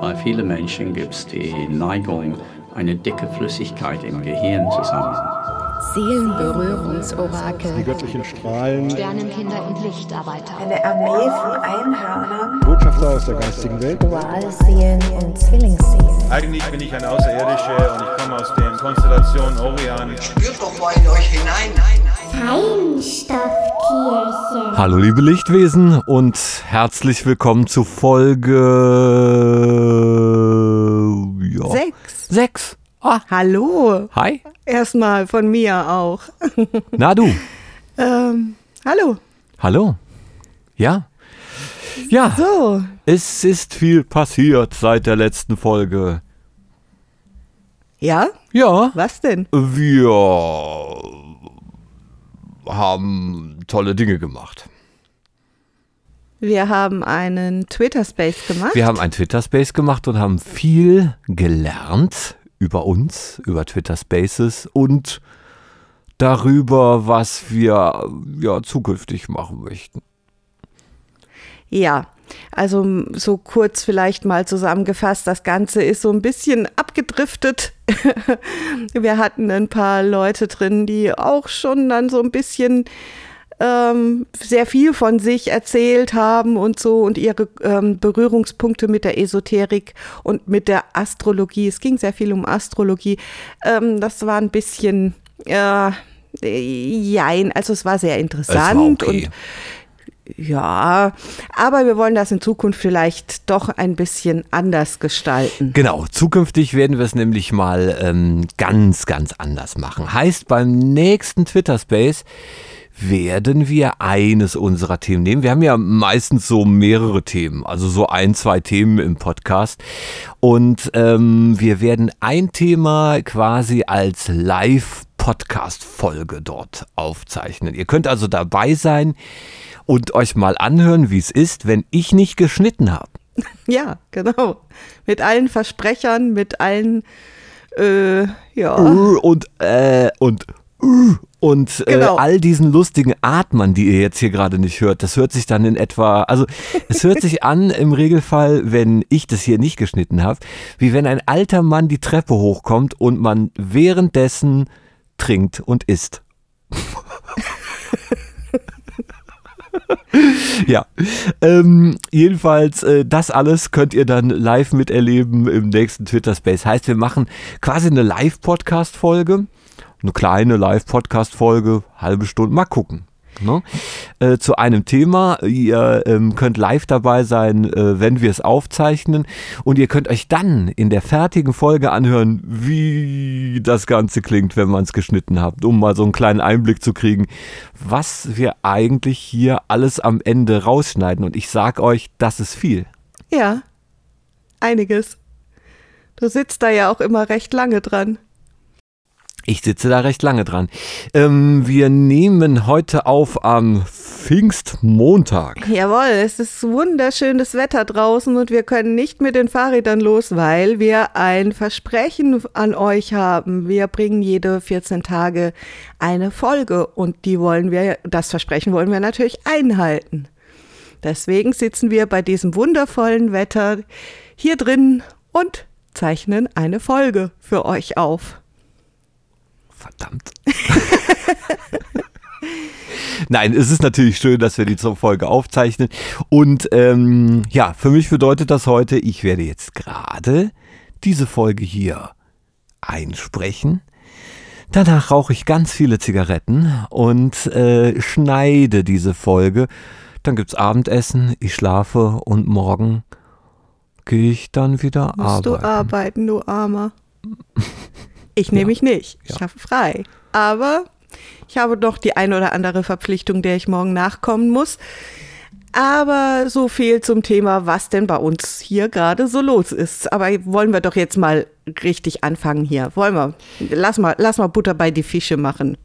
Bei vielen Menschen gibt es die Neigung, eine dicke Flüssigkeit im Gehirn zu sammeln. Seelenberührungsorakel. Die göttlichen Strahlen. Sternenkinder und Lichtarbeiter. Eine Armee von Einhörnern. Botschafter aus der geistigen Welt. Dualseelen und Zwillingsseelen. Eigentlich bin ich ein Außerirdischer und ich komme aus der Konstellation Orion. Spürt doch mal in euch hinein. Feinstoffkirche. Hallo liebe Lichtwesen und herzlich willkommen zu Folge sechs. Ah. Hallo. Hi. Erstmal von mir auch. Na du. ähm, hallo. Hallo. Ja. Ja. So. Es ist viel passiert seit der letzten Folge. Ja? Ja. Was denn? Wir haben tolle Dinge gemacht. Wir haben einen Twitter-Space gemacht. Wir haben einen Twitter-Space gemacht und haben viel gelernt über uns, über Twitter Spaces und darüber, was wir ja zukünftig machen möchten. Ja, also so kurz vielleicht mal zusammengefasst, das Ganze ist so ein bisschen abgedriftet. wir hatten ein paar Leute drin, die auch schon dann so ein bisschen ähm, sehr viel von sich erzählt haben und so und ihre ähm, Berührungspunkte mit der Esoterik und mit der Astrologie. Es ging sehr viel um Astrologie. Ähm, das war ein bisschen, äh, jein, also es war sehr interessant war okay. und ja, aber wir wollen das in Zukunft vielleicht doch ein bisschen anders gestalten. Genau, zukünftig werden wir es nämlich mal ähm, ganz, ganz anders machen. Heißt, beim nächsten Twitter Space werden wir eines unserer Themen nehmen. Wir haben ja meistens so mehrere Themen, also so ein, zwei Themen im Podcast. Und ähm, wir werden ein Thema quasi als Live-Podcast-Folge dort aufzeichnen. Ihr könnt also dabei sein und euch mal anhören, wie es ist, wenn ich nicht geschnitten habe. Ja, genau. Mit allen Versprechern, mit allen, äh, ja. Und, äh, und, und äh, genau. all diesen lustigen Atmern, die ihr jetzt hier gerade nicht hört, das hört sich dann in etwa, also es hört sich an im Regelfall, wenn ich das hier nicht geschnitten habe, wie wenn ein alter Mann die Treppe hochkommt und man währenddessen trinkt und isst. ja, ähm, jedenfalls, äh, das alles könnt ihr dann live miterleben im nächsten Twitter Space. Heißt, wir machen quasi eine Live-Podcast-Folge, eine kleine Live-Podcast-Folge, halbe Stunde, mal gucken. Ne? Äh, zu einem Thema. Ihr ähm, könnt live dabei sein, äh, wenn wir es aufzeichnen. Und ihr könnt euch dann in der fertigen Folge anhören, wie das Ganze klingt, wenn man es geschnitten hat, um mal so einen kleinen Einblick zu kriegen, was wir eigentlich hier alles am Ende rausschneiden. Und ich sag euch, das ist viel. Ja, einiges. Du sitzt da ja auch immer recht lange dran. Ich sitze da recht lange dran. Ähm, wir nehmen heute auf am Pfingstmontag. Jawohl, es ist wunderschönes Wetter draußen und wir können nicht mit den Fahrrädern los, weil wir ein Versprechen an euch haben. Wir bringen jede 14 Tage eine Folge und die wollen wir, das Versprechen wollen wir natürlich einhalten. Deswegen sitzen wir bei diesem wundervollen Wetter hier drin und zeichnen eine Folge für euch auf. Verdammt. Nein, es ist natürlich schön, dass wir die Folge aufzeichnen. Und ähm, ja, für mich bedeutet das heute, ich werde jetzt gerade diese Folge hier einsprechen. Danach rauche ich ganz viele Zigaretten und äh, schneide diese Folge. Dann gibt es Abendessen, ich schlafe und morgen gehe ich dann wieder Musst arbeiten. du arbeiten, du Armer. Ich nehme mich nicht. Ich Ja. schaffe frei. Aber ich habe doch die ein oder andere Verpflichtung, der ich morgen nachkommen muss. Aber so viel zum Thema, was denn bei uns hier gerade so los ist. Aber wollen wir doch jetzt mal richtig anfangen hier. Wollen wir? Lass mal, lass mal Butter bei die Fische machen.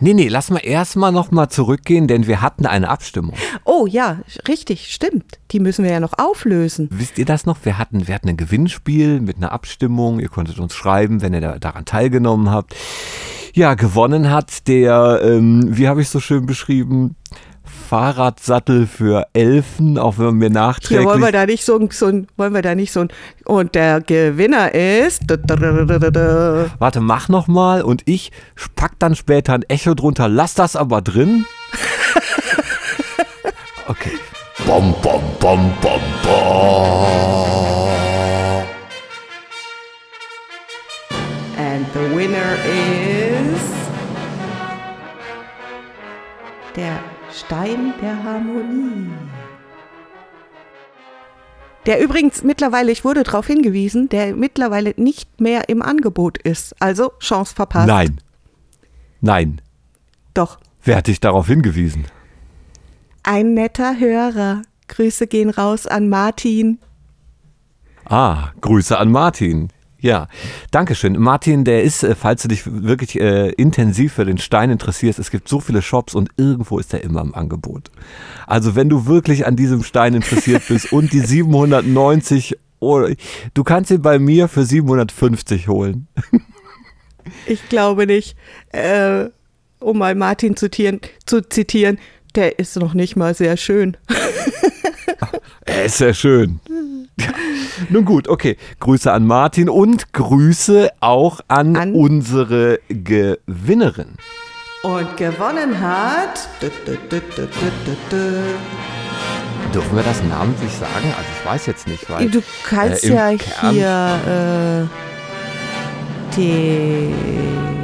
Nee, nee, lass mal erstmal nochmal zurückgehen, denn wir hatten eine Abstimmung. Oh ja, richtig, stimmt. Die müssen wir ja noch auflösen. Wisst ihr das noch? Wir hatten, wir hatten ein Gewinnspiel mit einer Abstimmung. Ihr konntet uns schreiben, wenn ihr da, daran teilgenommen habt. Ja, gewonnen hat der, ähm, wie habe ich so schön beschrieben, Fahrradsattel für Elfen, auch wenn mir nachträglich... Hier wollen wir da nicht so, ein- so ein, wollen wir da nicht so ein, und der Gewinner ist, Warte, mach noch mal und ich pack dann später ein Echo drunter. Lass das aber drin. Okay. Bom, bom, bom, bom, bom. and the winner is der Stein der Harmonie. Der übrigens mittlerweile, ich wurde darauf hingewiesen, der mittlerweile nicht mehr im Angebot ist. Also Chance verpasst. Nein. Nein. Doch. Wer hat dich darauf hingewiesen? Ein netter Hörer. Grüße gehen raus an Martin. Ah, Grüße an Martin. Ja, Dankeschön. Martin, der ist, äh, falls du dich wirklich äh, intensiv für den Stein interessierst, es gibt so viele Shops und irgendwo ist er immer im Angebot. Also wenn du wirklich an diesem Stein interessiert bist und die 790 Euro, du kannst ihn bei mir für 750 holen. Ich glaube nicht, äh, um mal Martin zu, tieren, zu zitieren, der ist noch nicht mal sehr schön. Er ist sehr schön. Ja. Nun gut, okay. Grüße an Martin und Grüße auch an, An- unsere Gewinnerin. Und gewonnen hat. dü- dü- dü- dü- dü- dü- dü. Dürfen wir das namentlich sagen? Also ich weiß jetzt nicht, weil Du kannst äh, ja Kern- hier äh, den.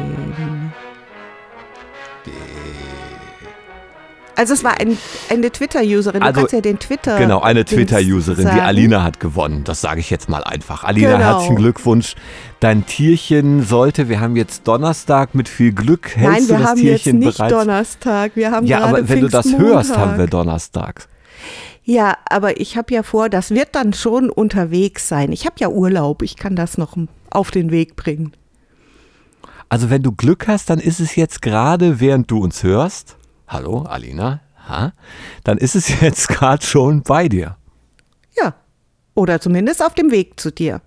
Also es war ein, eine Twitter-Userin. Du Also, kannst ja den Twitter. Genau, eine Twitter-Userin, die. Alina hat gewonnen. Das sage ich jetzt mal einfach. Alina, Genau. herzlichen Glückwunsch. Dein Tierchen sollte, wir haben jetzt Donnerstag mit viel Glück, hältst Nein, du wir das haben jetzt Tierchen nicht bereits? Donnerstag. Wir haben ja, gerade aber wenn du das hörst, haben wir Donnerstag. Ja, aber ich habe ja vor, das wird dann schon unterwegs sein. Ich habe ja Urlaub. Ich kann das noch auf den Weg bringen. Also wenn du Glück hast, dann ist es jetzt gerade, während du uns hörst, hallo Alina, ha? dann ist es jetzt gerade schon bei dir. Ja. Oder zumindest auf dem Weg zu dir.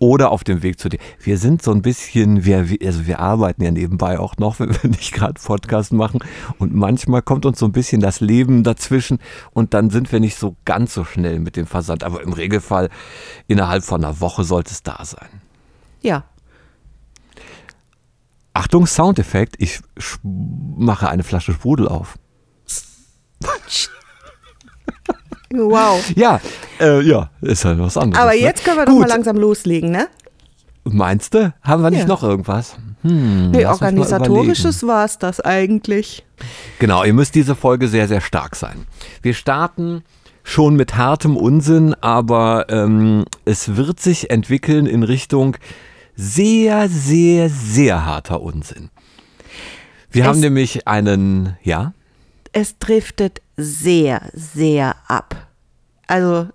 Oder auf dem Weg zu dir. Wir sind so ein bisschen, wir, also wir arbeiten ja nebenbei auch noch, wenn wir nicht gerade Podcast machen. Und manchmal kommt uns so ein bisschen das Leben dazwischen und dann sind wir nicht so ganz so schnell mit dem Versand. Aber im Regelfall innerhalb von einer Woche sollte es da sein. Ja. Achtung, Soundeffekt. Ich mache eine Flasche Sprudel auf. Wow. Ja, äh, ja, ist ja was anderes. Aber ne? jetzt können wir doch Gut. mal langsam loslegen, ne? Meinst du? Haben wir nicht Ja. noch irgendwas? Hm, Nee, lass uns mal organisatorisches war es das eigentlich. Genau, ihr müsst diese Folge sehr, sehr stark sein. Wir starten schon mit hartem Unsinn, aber ähm, es wird sich entwickeln in Richtung sehr, sehr, sehr harter Unsinn. Wir Es- haben nämlich einen, ja, Es driftet sehr, sehr ab. Also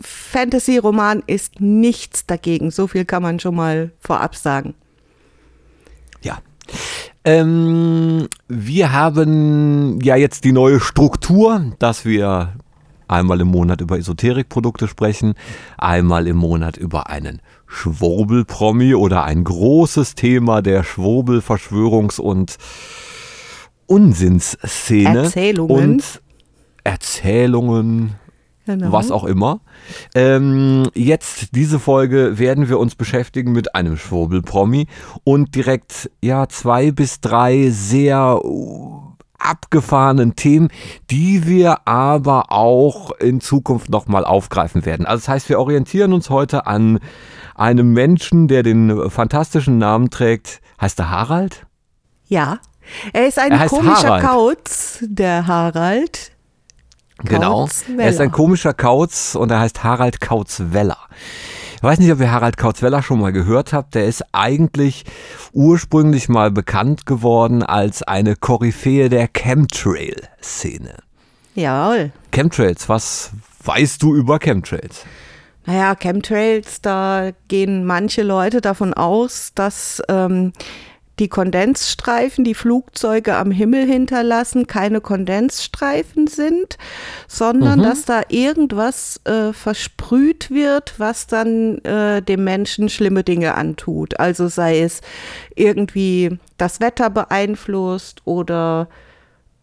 Fantasy-Roman ist nichts dagegen. So viel kann man schon mal vorab sagen. ja. Ähm, wir haben ja jetzt die neue Struktur, dass wir einmal im Monat über Esoterikprodukte sprechen, einmal im Monat über einen Schwurbelpromi oder ein großes Thema der Schwurbel-, Verschwörungs- und Unsinnsszene. Erzählungen. Und Erzählungen, Genau. was auch immer. Ähm, jetzt, diese Folge, werden wir uns beschäftigen mit einem Schwurbelpromi und direkt, ja, zwei bis drei sehr uh, abgefahrenen Themen, die wir aber auch in Zukunft nochmal aufgreifen werden. Also das heißt, wir orientieren uns heute an einem Menschen, der den fantastischen Namen trägt. Heißt er Harald? Ja. Er ist ein Er komischer Harald. Kauz, der Harald. Genau. Kauzweller. Er ist ein komischer Kauz und er heißt Harald Kauzweller. Ich weiß nicht, ob ihr Harald Kauzweller schon mal gehört habt. Der ist eigentlich ursprünglich mal bekannt geworden als eine Koryphäe der Chemtrail-Szene. Jawohl. Chemtrails, was weißt du über Chemtrails? Naja, Chemtrails, da gehen manche Leute davon aus, dass ähm, die Kondensstreifen, die Flugzeuge am Himmel hinterlassen, keine Kondensstreifen sind, sondern dass da irgendwas äh, versprüht wird, was dann äh, dem Menschen schlimme Dinge antut. Also sei es irgendwie das Wetter beeinflusst oder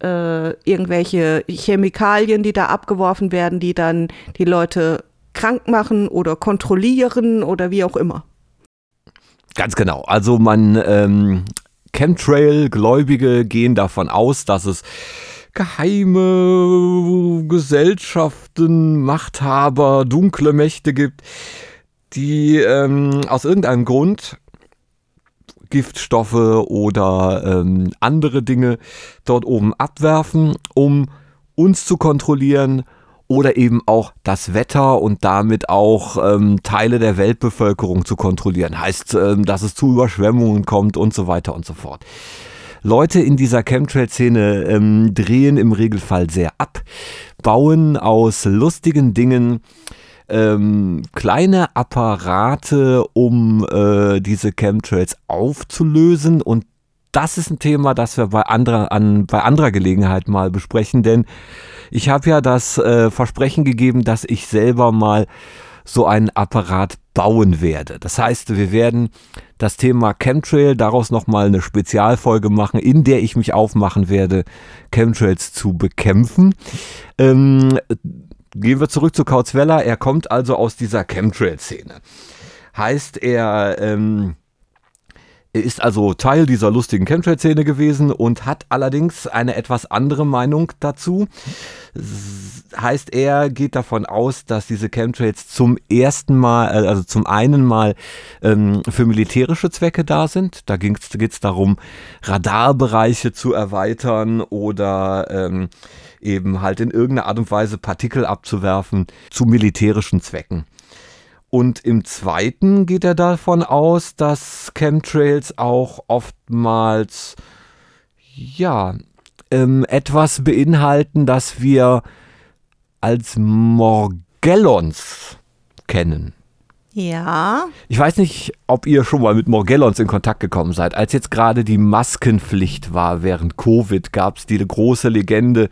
äh, irgendwelche Chemikalien, die da abgeworfen werden, die dann die Leute krank machen oder kontrollieren oder wie auch immer. Ganz genau. Also man ähm, Chemtrail-Gläubige gehen davon aus, dass es geheime Gesellschaften, Machthaber, dunkle Mächte gibt, die ähm, aus irgendeinem Grund Giftstoffe oder ähm, andere Dinge dort oben abwerfen, um uns zu kontrollieren oder eben auch das Wetter und damit auch ähm, Teile der Weltbevölkerung zu kontrollieren. Heißt, ähm, dass es zu Überschwemmungen kommt und so weiter und so fort. Leute in dieser Chemtrail-Szene ähm, drehen im Regelfall sehr ab, bauen aus lustigen Dingen ähm, kleine Apparate, um äh, diese Chemtrails aufzulösen und das ist ein Thema, das wir bei anderer, an, bei anderer Gelegenheit mal besprechen, denn ich habe ja das äh, Versprechen gegeben, dass ich selber mal so einen Apparat bauen werde. Das heißt, wir werden das Thema Chemtrail daraus nochmal eine Spezialfolge machen, in der ich mich aufmachen werde, Chemtrails zu bekämpfen. Ähm, gehen wir zurück zu Kautzweller. Er kommt also aus dieser Chemtrail-Szene. Heißt, er ähm, ist also Teil dieser lustigen Chemtrail-Szene gewesen und hat allerdings eine etwas andere Meinung dazu. Heißt, er geht davon aus, dass diese Chemtrails zum ersten Mal, äh, also zum einen Mal ähm, für militärische Zwecke da sind. Da geht es darum, Radarbereiche zu erweitern oder ähm, eben halt in irgendeiner Art und Weise Partikel abzuwerfen zu militärischen Zwecken. Und im zweiten geht er davon aus, dass Chemtrails auch oftmals, ja, ähm, etwas beinhalten, das wir als Morgellons kennen. Ja. Ich weiß nicht, ob ihr schon mal mit Morgellons in Kontakt gekommen seid. Als jetzt gerade die Maskenpflicht war während Covid, gab es die große Legende,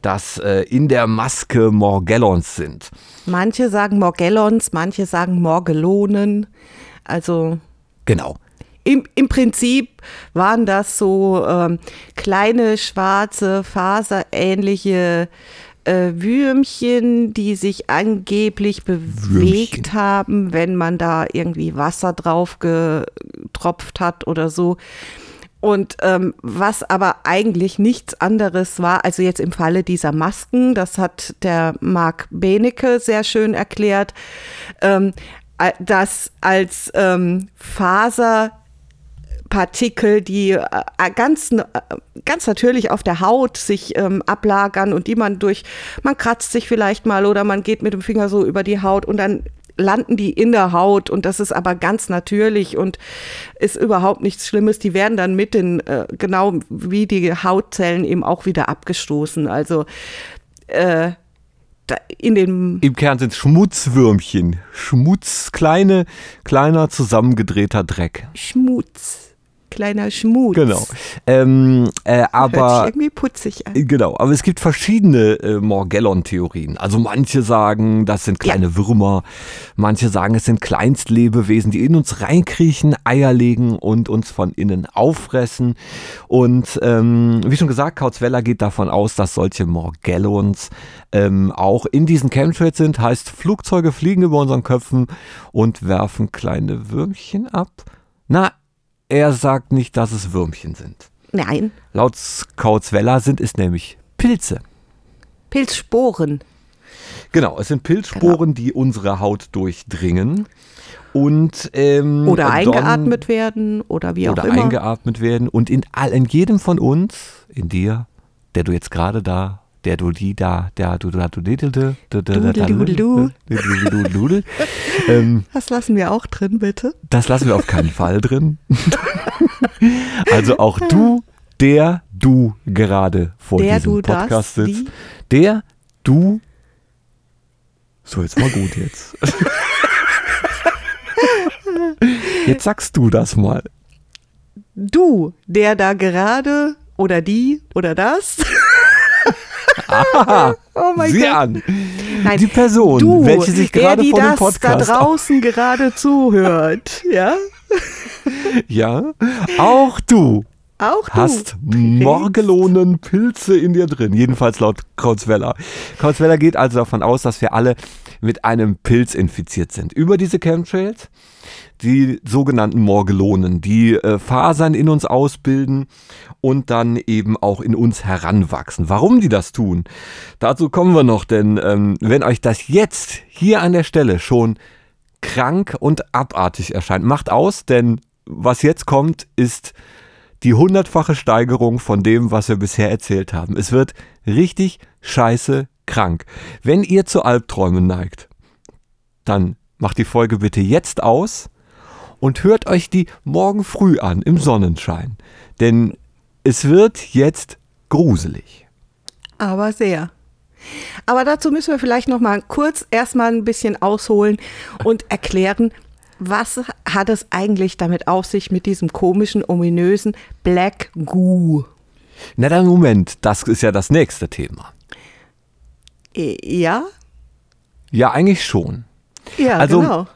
dass äh, in der Maske Morgellons sind. Manche sagen Morgellons, manche sagen Morgelonen. Also. Genau. Im, Im Prinzip waren das so ähm, kleine, schwarze, faserähnliche äh, Würmchen, die sich angeblich bewegt Würmchen. haben, wenn man da irgendwie Wasser drauf getropft hat oder so. Und ähm, was aber eigentlich nichts anderes war, also jetzt im Falle dieser Masken, das hat der Marc Benecke sehr schön erklärt, ähm, dass als ähm, Faser Partikel, die äh, ganz, äh, ganz natürlich auf der Haut sich ähm, ablagern und die man durch, man kratzt sich vielleicht mal oder man geht mit dem Finger so über die Haut und dann landen die in der Haut und das ist aber ganz natürlich und ist überhaupt nichts Schlimmes. Die werden dann mit den, äh, genau wie die Hautzellen eben auch wieder abgestoßen. Also äh, in dem Im Kern sind es Schmutzwürmchen. Schmutz, kleine, kleiner zusammengedrehter Dreck. Schmutz. Kleiner Schmutz. Genau. Ähm, äh, Hört sich aber irgendwie putzig an. Genau, aber es gibt verschiedene äh, Morgellon-Theorien. Also manche sagen, das sind kleine Würmer, manche sagen, es sind Kleinstlebewesen, die in uns reinkriechen, Eier legen und uns von innen auffressen. Und ähm, wie schon gesagt, Kautzweller geht davon aus, dass solche Morgellons ähm, auch in diesen Chemtrails sind. Heißt, Flugzeuge fliegen über unseren Köpfen und werfen kleine Würmchen ab. Na, er sagt nicht, dass es Würmchen sind. Nein, Laut Kautzweller sind es nämlich Pilze. Pilzsporen. Genau, es sind Pilzsporen, die unsere Haut durchdringen und ähm, Oder eingeatmet werden oder wie auch oder immer. eingeatmet werden und in, all, in jedem von uns, in dir, der du jetzt gerade da, der du die da, der du da du ähm, Das lassen wir auch drin, bitte. Das lassen wir auf keinen Fall drin. also auch du, der du gerade vor Der, diesem du, das, Podcast sitzt, die. der du. So, jetzt mal gut jetzt. Jetzt sagst du das mal. Du, der da gerade oder die oder das. Aha, Oh mein sieh Gott. an. Nein, Die Person, du, welche sich gerade vor dem Podcast da draußen gerade zuhört. Ja? Ja, auch du. Auch du. hast Morgelonenpilze in dir drin. Jedenfalls laut Krauzweller. Krauzweller geht also davon aus, dass wir alle mit einem Pilz infiziert sind. Über diese Chemtrails, die sogenannten Morgelonen, die äh, Fasern in uns ausbilden und dann eben auch in uns heranwachsen. Warum die das tun, dazu kommen wir noch, denn ähm, wenn euch das jetzt hier an der Stelle schon krank und abartig erscheint, macht aus, denn was jetzt kommt, ist die hundertfache Steigerung von dem, was wir bisher erzählt haben. Es wird richtig scheiße krank. Wenn ihr zu Albträumen neigt, dann macht die Folge bitte jetzt aus und hört euch die morgen früh an im Sonnenschein. Denn es wird jetzt gruselig. Aber sehr. Aber dazu müssen wir vielleicht noch mal kurz erstmal ein bisschen ausholen und erklären, was hat es eigentlich damit auf sich mit diesem komischen, ominösen Black Goo? Na dann Moment, das ist ja das nächste Thema. Äh, Ja? Ja, eigentlich schon. Ja, Also, genau.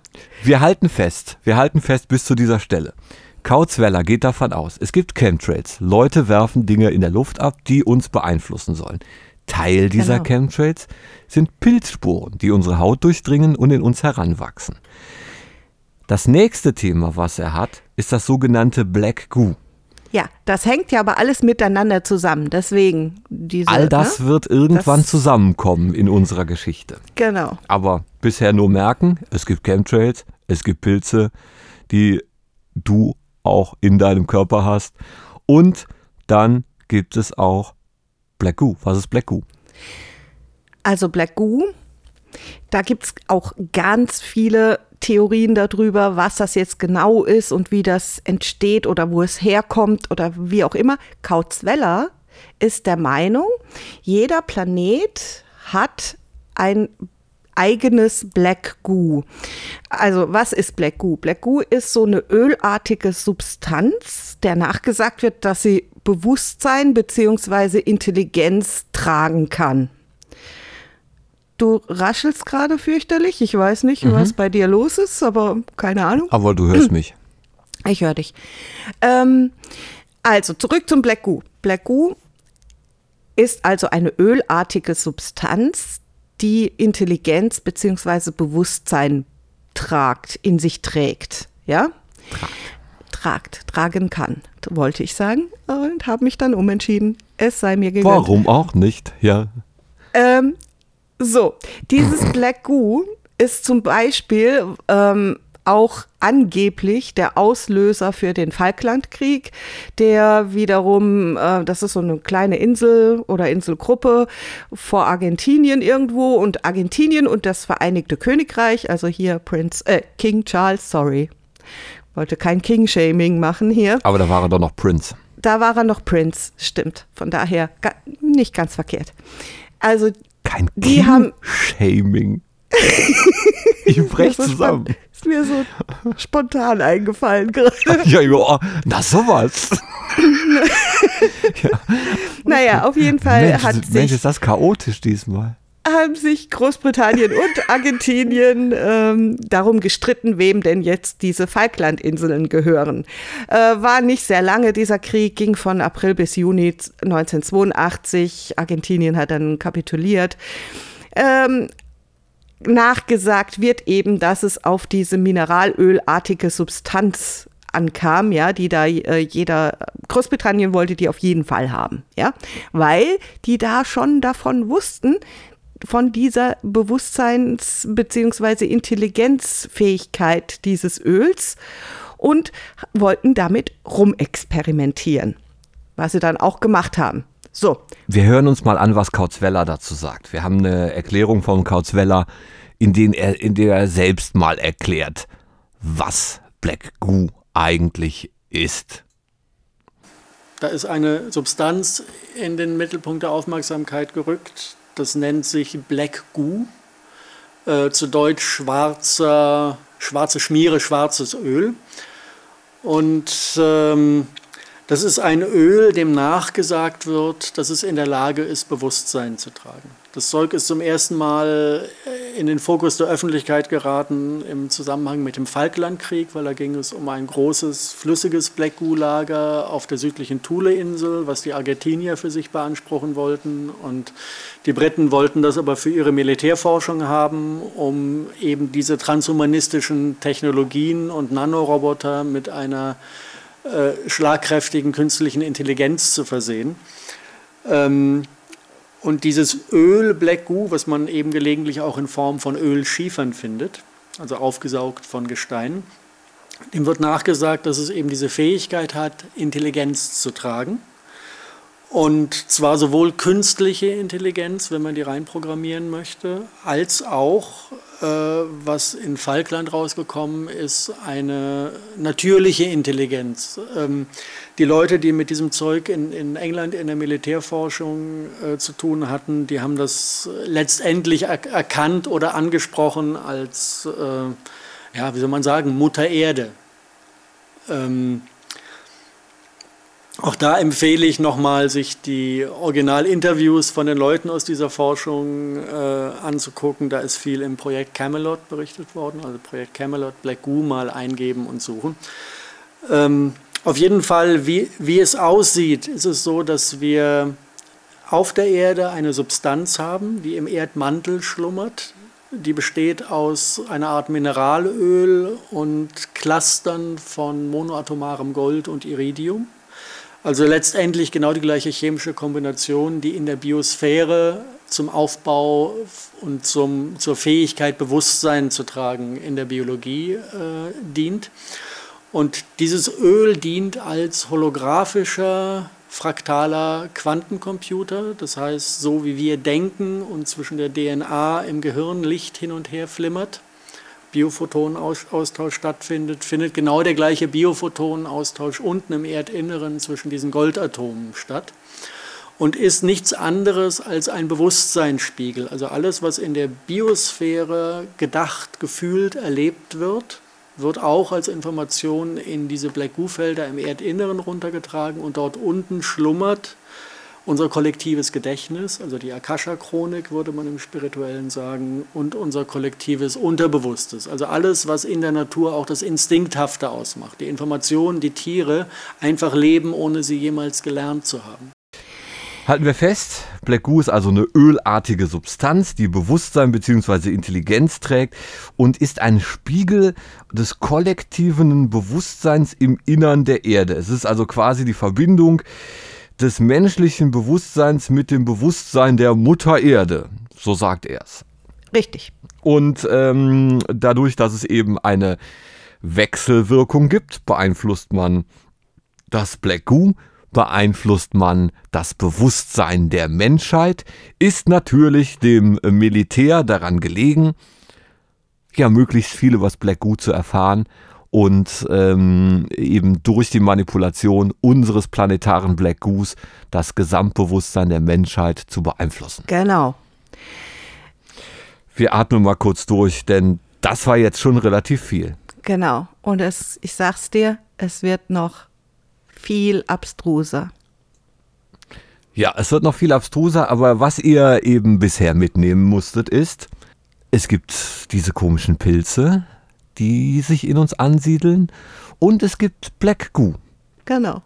Wir halten fest, wir halten fest bis zu dieser Stelle. Kautzweller geht davon aus, es gibt Chemtrails. Leute werfen Dinge in der Luft ab, die uns beeinflussen sollen. Teil dieser Genau. Chemtrails sind Pilzsporen, die unsere Haut durchdringen und in uns heranwachsen. Das nächste Thema, was er hat, ist das sogenannte Black Goo. Ja, das hängt ja aber alles miteinander zusammen. Deswegen diese. All das ne? wird irgendwann Das- zusammenkommen in unserer Geschichte. Genau. aber bisher nur merken, es gibt Chemtrails, es gibt Pilze, die du auch in deinem Körper hast. Und dann gibt es auch Black Goo. Was ist Black Goo? Also Black Goo, da gibt es auch ganz viele Theorien darüber, was das jetzt genau ist und wie das entsteht oder wo es herkommt oder wie auch immer. Kautzweller ist der Meinung, jeder Planet hat ein eigenes Black Goo. Also was ist Black Goo? Black Goo ist so eine ölartige Substanz, der nachgesagt wird, dass sie Bewusstsein bzw. Intelligenz tragen kann. Du raschelst gerade fürchterlich. Ich weiß nicht, was bei dir los ist, aber keine Ahnung. Aber du hörst mich. Ich höre dich. Ähm, also zurück zum Black Goo. Black Goo ist also eine ölartige Substanz, die Intelligenz bzw. Bewusstsein tragt, in sich trägt. Ja? Tragt, tragen kann, wollte ich sagen. Und habe mich dann umentschieden. Es sei mir gegönnt. Warum auch nicht? Ja. Ähm, so, dieses Black Goo ist zum Beispiel ähm, auch angeblich der Auslöser für den Falklandkrieg, der wiederum, äh, das ist so eine kleine Insel oder Inselgruppe vor Argentinien irgendwo und Argentinien und das Vereinigte Königreich, also hier Prinz, äh, King Charles, sorry, wollte kein King-Shaming machen hier. Aber da war er doch noch Prince. Da war er noch Prince, stimmt. Von daher nicht ganz verkehrt. Also Kein Die haben- King-Shaming. ich brech zusammen. Ist mir so spontan eingefallen gerade. Ja, ja, na sowas. Naja, auf jeden Fall Mensch, hat Mensch, sich, ist das chaotisch diesmal. Haben sich Großbritannien und Argentinien ähm, darum gestritten, wem denn jetzt diese Falklandinseln gehören. Äh, war nicht sehr lange, dieser Krieg ging von April bis Juni 1982. Argentinien hat dann kapituliert. Ähm, nachgesagt wird eben, dass es auf diese mineralölartige Substanz ankam, ja, die da äh, jeder Großbritannien wollte die auf jeden Fall haben, ja, weil die da schon davon wussten, von dieser Bewusstseins- bzw. Intelligenzfähigkeit dieses Öls und wollten damit rumexperimentieren, was sie dann auch gemacht haben. So, Wir hören uns mal an, was Kautzweller dazu sagt. Wir haben eine Erklärung von Kautzweller, in, den er, in der er selbst mal erklärt, was Black Goo eigentlich ist. Da ist eine Substanz in den Mittelpunkt der Aufmerksamkeit gerückt. Das nennt sich Black Goo, äh, zu Deutsch schwarzer, schwarze Schmiere, schwarzes Öl. Und ähm, Das ist ein Öl, dem nachgesagt wird, dass es in der Lage ist, Bewusstsein zu tragen. Das Zeug ist zum ersten Mal äh, in den Fokus der Öffentlichkeit geraten im Zusammenhang mit dem Falklandkrieg, weil da ging es um ein großes flüssiges Black Goo-Lager auf der südlichen Thule-Insel, was die Argentinier für sich beanspruchen wollten. Und die Briten wollten das aber für ihre Militärforschung haben, um eben diese transhumanistischen Technologien und Nanoroboter mit einer äh, schlagkräftigen künstlichen Intelligenz zu versehen. Ähm, und dieses Öl Black Goo, was man eben gelegentlich auch in Form von Ölschiefern findet, also aufgesaugt von Gestein, dem wird nachgesagt, dass es eben diese Fähigkeit hat, Intelligenz zu tragen. Und zwar sowohl künstliche Intelligenz, wenn man die reinprogrammieren möchte, als auch, was in Falkland rausgekommen ist, eine natürliche Intelligenz. Ähm, die Leute, die mit diesem Zeug in, in England in der Militärforschung äh, zu tun hatten, die haben das letztendlich er erkannt oder angesprochen als, äh, ja, wie soll man sagen, Mutter Erde. Ähm, auch da empfehle ich nochmal, sich die Originalinterviews von den Leuten aus dieser Forschung äh, anzugucken. Da ist viel im Projekt Camelot berichtet worden, also Projekt Camelot Black Goo mal eingeben und suchen. Ähm, auf jeden Fall, wie, wie es aussieht, ist es so, dass wir auf der Erde eine Substanz haben, die im Erdmantel schlummert. Die besteht aus einer Art Mineralöl und Clustern von monoatomarem Gold und Iridium. Also letztendlich genau die gleiche chemische Kombination, die in der Biosphäre zum Aufbau und zum, zur Fähigkeit, Bewusstsein zu tragen in der Biologie äh, dient. Und dieses Öl dient als holographischer, fraktaler Quantencomputer. Das heißt, so wie wir denken und zwischen der DNA im Gehirn Licht hin und her flimmert, Biophotonenaustausch stattfindet, findet genau der gleiche Biophotonenaustausch unten im Erdinneren zwischen diesen Goldatomen statt und ist nichts anderes als ein Bewusstseinsspiegel. Also alles, was in der Biosphäre gedacht, gefühlt, erlebt wird, wird auch als Information in diese Black Goo-Felder im Erdinneren runtergetragen und dort unten schlummert unser kollektives Gedächtnis, also die Akasha-Chronik würde man im Spirituellen sagen, und unser kollektives Unterbewusstes. Also alles, was in der Natur auch das Instinkthafte ausmacht. Die Informationen, die Tiere einfach leben, ohne sie jemals gelernt zu haben. Halten wir fest, Black Goo ist also eine ölartige Substanz, die Bewusstsein bzw. Intelligenz trägt und ist ein Spiegel des kollektiven Bewusstseins im Innern der Erde. Es ist also quasi die Verbindung des menschlichen Bewusstseins mit dem Bewusstsein der Mutter Erde. So sagt er es. Richtig. Und ähm, dadurch, dass es eben eine Wechselwirkung gibt, beeinflusst man das Black Goo, beeinflusst man das Bewusstsein der Menschheit, ist natürlich dem Militär daran gelegen, ja, möglichst viel über das Black Goo zu erfahren und ähm, eben durch die Manipulation unseres planetaren Black Goose das Gesamtbewusstsein der Menschheit zu beeinflussen. Genau. Wir atmen mal kurz durch, denn das war jetzt schon relativ viel. Genau. Und es, ich sag's dir, es wird noch viel abstruser. Ja, es wird noch viel abstruser, aber was ihr eben bisher mitnehmen musstet, ist, es gibt diese komischen Pilze, die sich in uns ansiedeln. Und es gibt Black Goo. Genau.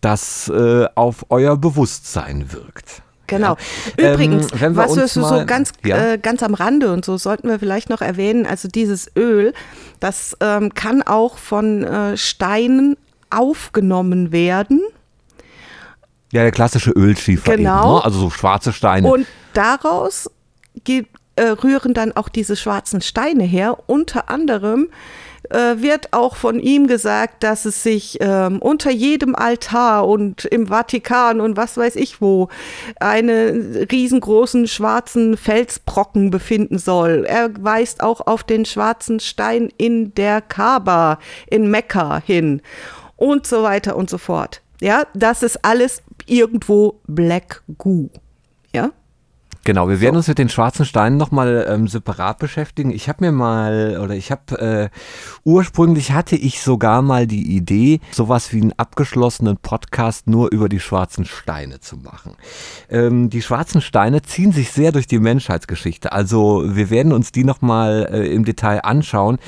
Das äh, auf euer Bewusstsein wirkt. Genau. Ja. Übrigens, ähm, was du so ganz, ja? äh, ganz am Rande und so sollten wir vielleicht noch erwähnen, also dieses Öl, das ähm, kann auch von äh, Steinen aufgenommen werden. Ja, der klassische Ölschiefer genau. Eben, ne? also so schwarze Steine. Und daraus gibt äh, rühren dann auch diese schwarzen Steine her. Unter anderem äh, wird auch von ihm gesagt, dass es sich ähm, unter jedem Altar und im Vatikan und was weiß ich wo einen riesengroßen schwarzen Felsbrocken befinden soll. Er weist auch auf den schwarzen Stein in der Kaaba in Mekka hin und so weiter und so fort. Ja, das ist alles irgendwo Black Goo. Ja. Genau, wir werden uns mit den schwarzen Steinen nochmal ähm, separat beschäftigen. Ich habe mir mal, oder ich habe, äh, ursprünglich hatte ich sogar mal die Idee, sowas wie einen abgeschlossenen Podcast nur über die schwarzen Steine zu machen. Ähm, die schwarzen Steine ziehen sich sehr durch die Menschheitsgeschichte. Also wir werden uns die nochmal äh, im Detail anschauen.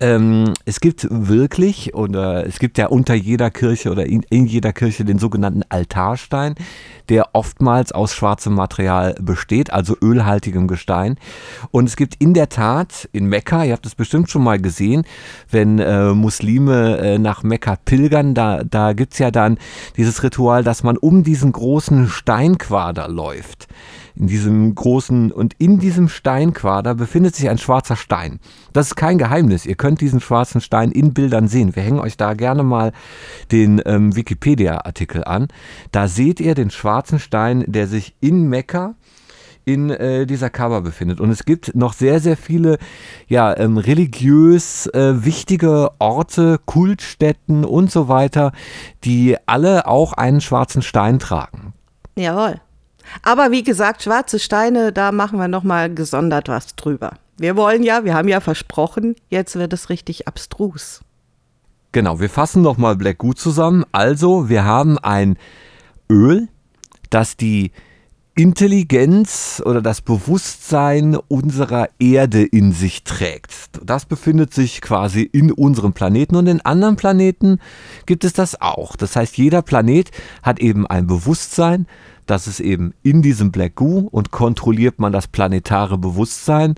Ähm, es gibt wirklich, oder es gibt ja unter jeder Kirche oder in, in jeder Kirche den sogenannten Altarstein, der oftmals aus schwarzem Material besteht, also ölhaltigem Gestein. Und es gibt in der Tat in Mekka, ihr habt es bestimmt schon mal gesehen, wenn äh, Muslime äh, nach Mekka pilgern, da, da gibt es ja dann dieses Ritual, dass man um diesen großen Steinquader läuft in diesem großen und in diesem Steinquader befindet sich ein schwarzer Stein. Das ist kein Geheimnis. Ihr könnt diesen schwarzen Stein in Bildern sehen. Wir hängen euch da gerne mal den ähm, Wikipedia-Artikel an. Da seht ihr den schwarzen Stein, der sich in Mekka in äh, dieser Kaaba befindet. Und es gibt noch sehr, sehr viele ja, ähm, religiös äh, wichtige Orte, Kultstätten und so weiter, die alle auch einen schwarzen Stein tragen. Jawohl. Aber wie gesagt, schwarze Steine, da machen wir nochmal gesondert was drüber. Wir wollen ja, wir haben ja versprochen, jetzt wird es richtig abstrus. Genau, wir fassen nochmal Black Good zusammen. Also, wir haben ein Öl, das die Intelligenz oder das Bewusstsein unserer Erde in sich trägt. Das befindet sich quasi in unserem Planeten und in anderen Planeten gibt es das auch. Das heißt, jeder Planet hat eben ein Bewusstsein, das ist eben in diesem Black Goo und kontrolliert man das planetare Bewusstsein,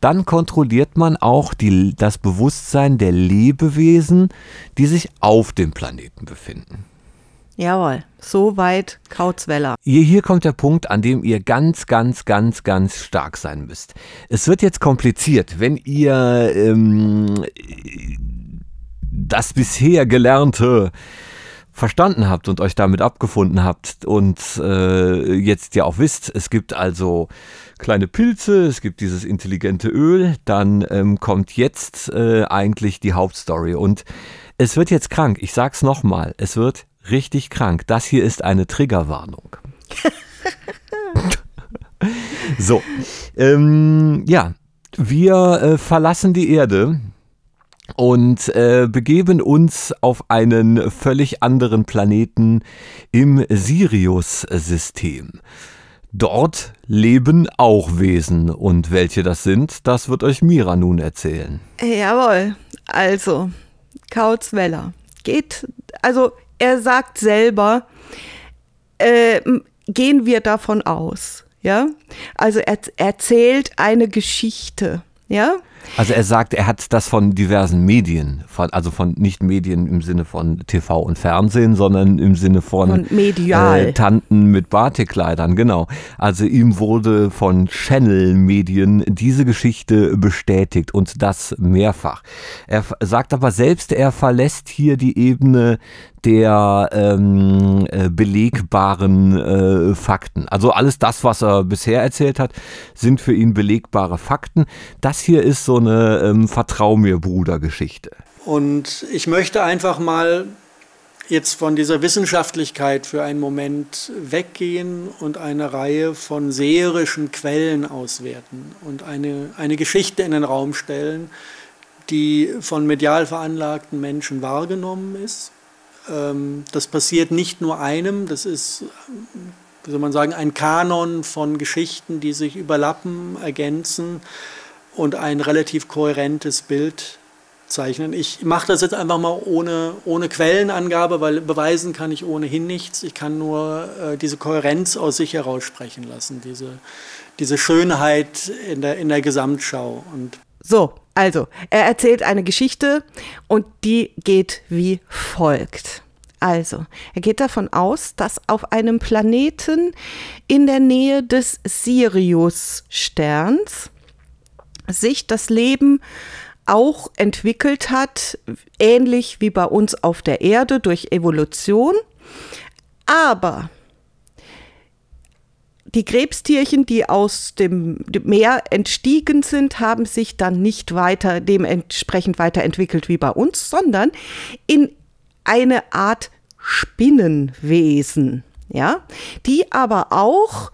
dann kontrolliert man auch die, das Bewusstsein der Lebewesen, die sich auf dem Planeten befinden. Jawohl, soweit Kautzweller. Hier, hier kommt der Punkt, an dem ihr ganz, ganz, ganz, ganz stark sein müsst. Es wird jetzt kompliziert, wenn ihr ähm, das bisher Gelernte verstanden habt und euch damit abgefunden habt und äh, jetzt ja auch wisst, es gibt also kleine Pilze, es gibt dieses intelligente Öl, dann ähm, kommt jetzt äh, eigentlich die Hauptstory und es wird jetzt krank. Ich sag's nochmal, es wird richtig krank. Das hier ist eine Triggerwarnung. so, ähm, ja, wir äh, verlassen die Erde und äh, begeben uns auf einen völlig anderen Planeten im Sirius-System. Dort leben auch Wesen und welche das sind, das wird euch Mira nun erzählen. Jawohl, also Kautzweller geht, also er sagt selber, äh, gehen wir davon aus, ja? Also er erzählt eine Geschichte, ja? Also er sagt, er hat das von diversen Medien, von, also von nicht Medien im Sinne von TV und Fernsehen, sondern im Sinne von, von. Äh, Tanten mit Batikkleidern, genau. Also ihm wurde von Channel-Medien diese Geschichte bestätigt und das mehrfach. Er sagt aber selbst, er verlässt hier die Ebene der ähm, äh, belegbaren äh, Fakten. Also alles das, was er bisher erzählt hat, sind für ihn belegbare Fakten. Das hier ist so eine ähm, Vertrau mir, Bruder-Geschichte. Und ich möchte einfach mal jetzt von dieser Wissenschaftlichkeit für einen Moment weggehen und eine Reihe von seherischen Quellen auswerten und eine, eine Geschichte in den Raum stellen, die von medial veranlagten Menschen wahrgenommen ist ähm, das passiert nicht nur einem, das ist, wie soll man sagen, ein Kanon von Geschichten, die sich überlappen, ergänzen und ein relativ kohärentes Bild zeichnen. Ich mache das jetzt einfach mal ohne, ohne Quellenangabe, weil beweisen kann ich ohnehin nichts. Ich kann nur äh, diese Kohärenz aus sich heraussprechen lassen, diese, diese Schönheit in der, in der Gesamtschau. Und so, also, er erzählt eine Geschichte und die geht wie folgt. Also, er geht davon aus, dass auf einem Planeten in der Nähe des Sirius-Sterns sich das Leben auch entwickelt hat, ähnlich wie bei uns auf der Erde durch Evolution. Aber die Krebstierchen, die aus dem Meer entstiegen sind, haben sich dann nicht weiter dementsprechend weiterentwickelt wie bei uns, sondern in eine Art Spinnenwesen, ja, die aber auch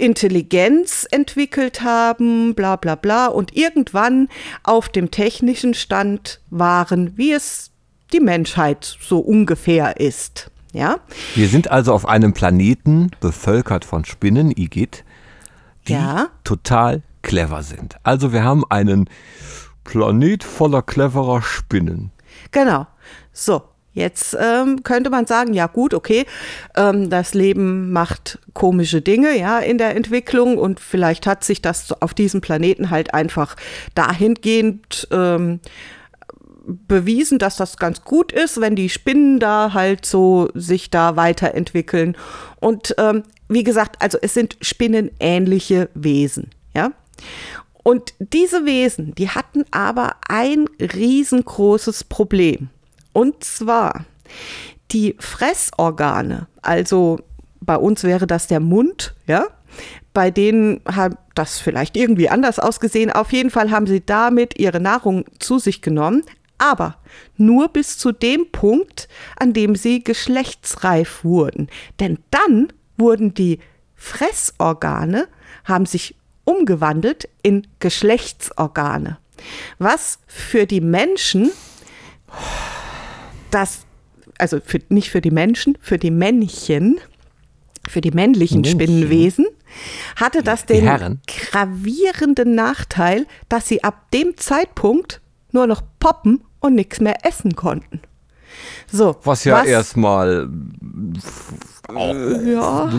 Intelligenz entwickelt haben, bla bla bla, und irgendwann auf dem technischen Stand waren, wie es die Menschheit so ungefähr ist. Ja? Wir sind also auf einem Planeten bevölkert von Spinnen, Igitt, die Ja. total clever sind. Also wir haben einen Planet voller cleverer Spinnen. Genau. So, jetzt ähm, könnte man sagen, ja gut, okay, ähm, das Leben macht komische Dinge, ja, in der Entwicklung und vielleicht hat sich das auf diesem Planeten halt einfach dahingehend ähm, bewiesen, dass das ganz gut ist, wenn die Spinnen da halt so sich da weiterentwickeln. Und ähm, wie gesagt, also es sind spinnenähnliche Wesen, ja. Und diese Wesen, die hatten aber ein riesengroßes Problem. Und zwar die Fressorgane, also bei uns wäre das der Mund, ja. Bei denen hat das vielleicht irgendwie anders ausgesehen. Auf jeden Fall haben sie damit ihre Nahrung zu sich genommen, aber nur bis zu dem Punkt, an dem sie geschlechtsreif wurden. Denn dann wurden die Fressorgane, haben sich umgewandelt in Geschlechtsorgane. Was für die Menschen das, also für, nicht für die Menschen, für die Männchen, für die männlichen Männchen. Spinnenwesen, hatte das den gravierenden Nachteil, dass sie ab dem Zeitpunkt nur noch poppen und nichts mehr essen konnten. So, Was ja erstmal ja,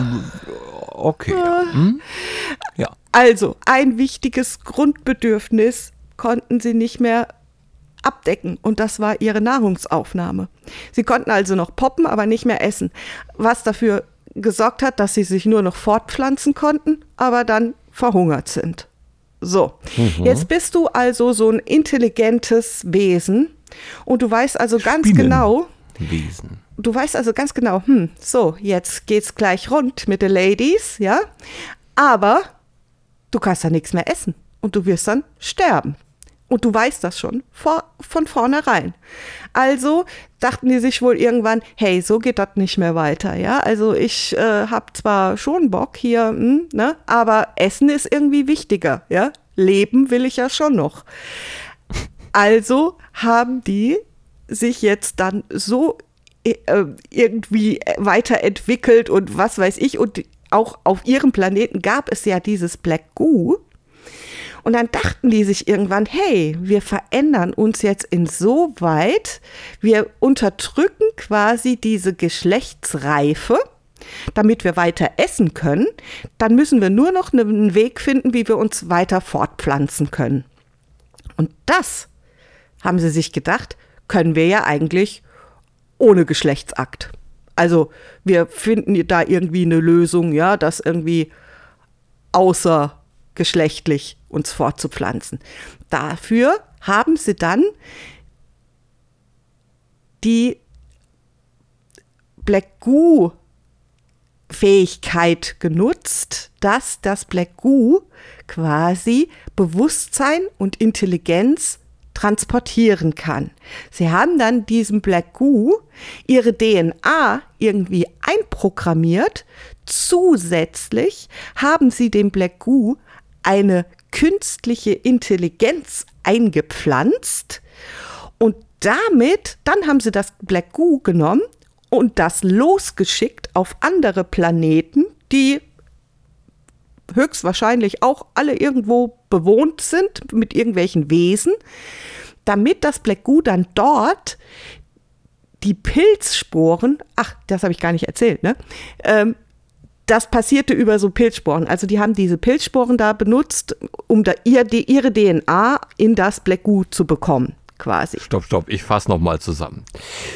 okay. Ja. Hm? ja. Also, ein wichtiges Grundbedürfnis konnten sie nicht mehr abdecken und das war ihre Nahrungsaufnahme. Sie konnten also noch poppen, aber nicht mehr essen, was dafür gesorgt hat, dass sie sich nur noch fortpflanzen konnten, aber dann verhungert sind. So, jetzt bist du also so ein intelligentes Wesen und du weißt also ganz Spinnen. genau, Wesen. du weißt also ganz genau, hm, so, jetzt geht's gleich rund mit den Ladies, ja, aber du kannst ja nichts mehr essen und du wirst dann sterben. Und du weißt das schon vor, von vornherein. Also dachten die sich wohl irgendwann, hey, so geht das nicht mehr weiter, ja. Also ich äh, habe zwar schon Bock hier, hm, ne, aber Essen ist irgendwie wichtiger, ja. Leben will ich ja schon noch. Also haben die sich jetzt dann so äh, irgendwie weiterentwickelt und was weiß ich. Und auch auf ihrem Planeten gab es ja dieses Black Goo. Und dann dachten die sich irgendwann, hey, wir verändern uns jetzt insoweit, wir unterdrücken quasi diese Geschlechtsreife, damit wir weiter essen können. Dann müssen wir nur noch einen Weg finden, wie wir uns weiter fortpflanzen können. Und das, haben sie sich gedacht, können wir ja eigentlich ohne Geschlechtsakt. Also wir finden da irgendwie eine Lösung, ja, das irgendwie außergeschlechtlich uns fortzupflanzen. Dafür haben sie dann die Black Goo Fähigkeit genutzt, dass das Black Goo quasi Bewusstsein und Intelligenz transportieren kann. Sie haben dann diesem Black Goo ihre DNA irgendwie einprogrammiert. Zusätzlich haben sie dem Black Goo eine künstliche Intelligenz eingepflanzt und damit, dann haben sie das Black Goo genommen und das losgeschickt auf andere Planeten, die höchstwahrscheinlich auch alle irgendwo bewohnt sind mit irgendwelchen Wesen, damit das Black Goo dann dort die Pilzsporen, ach, das habe ich gar nicht erzählt, ne? Ähm, das passierte über so Pilzsporen. Also die haben diese Pilzsporen da benutzt, um da ihr, die, ihre DNA in das Black Goo zu bekommen, quasi. Stopp, stopp, ich fasse nochmal zusammen.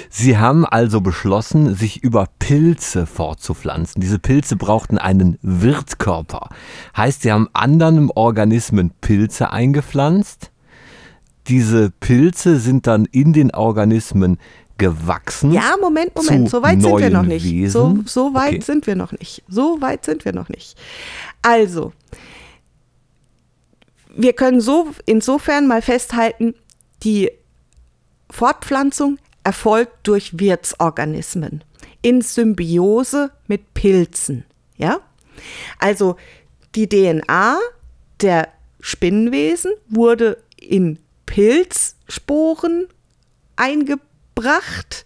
Sie haben also beschlossen, sich über Pilze fortzupflanzen. Diese Pilze brauchten einen Wirtkörper. Heißt, sie haben anderen Organismen Pilze eingepflanzt. Diese Pilze sind dann in den Organismen gewachsen. Ja, Moment, Moment, so weit sind wir noch nicht. Wesen. So, so weit Okay. sind wir noch nicht. So weit sind wir noch nicht. Also, wir können so insofern mal festhalten, die Fortpflanzung erfolgt durch Wirtsorganismen in Symbiose mit Pilzen. Ja? Also Die DNA der Spinnenwesen wurde in Pilzsporen eingebracht.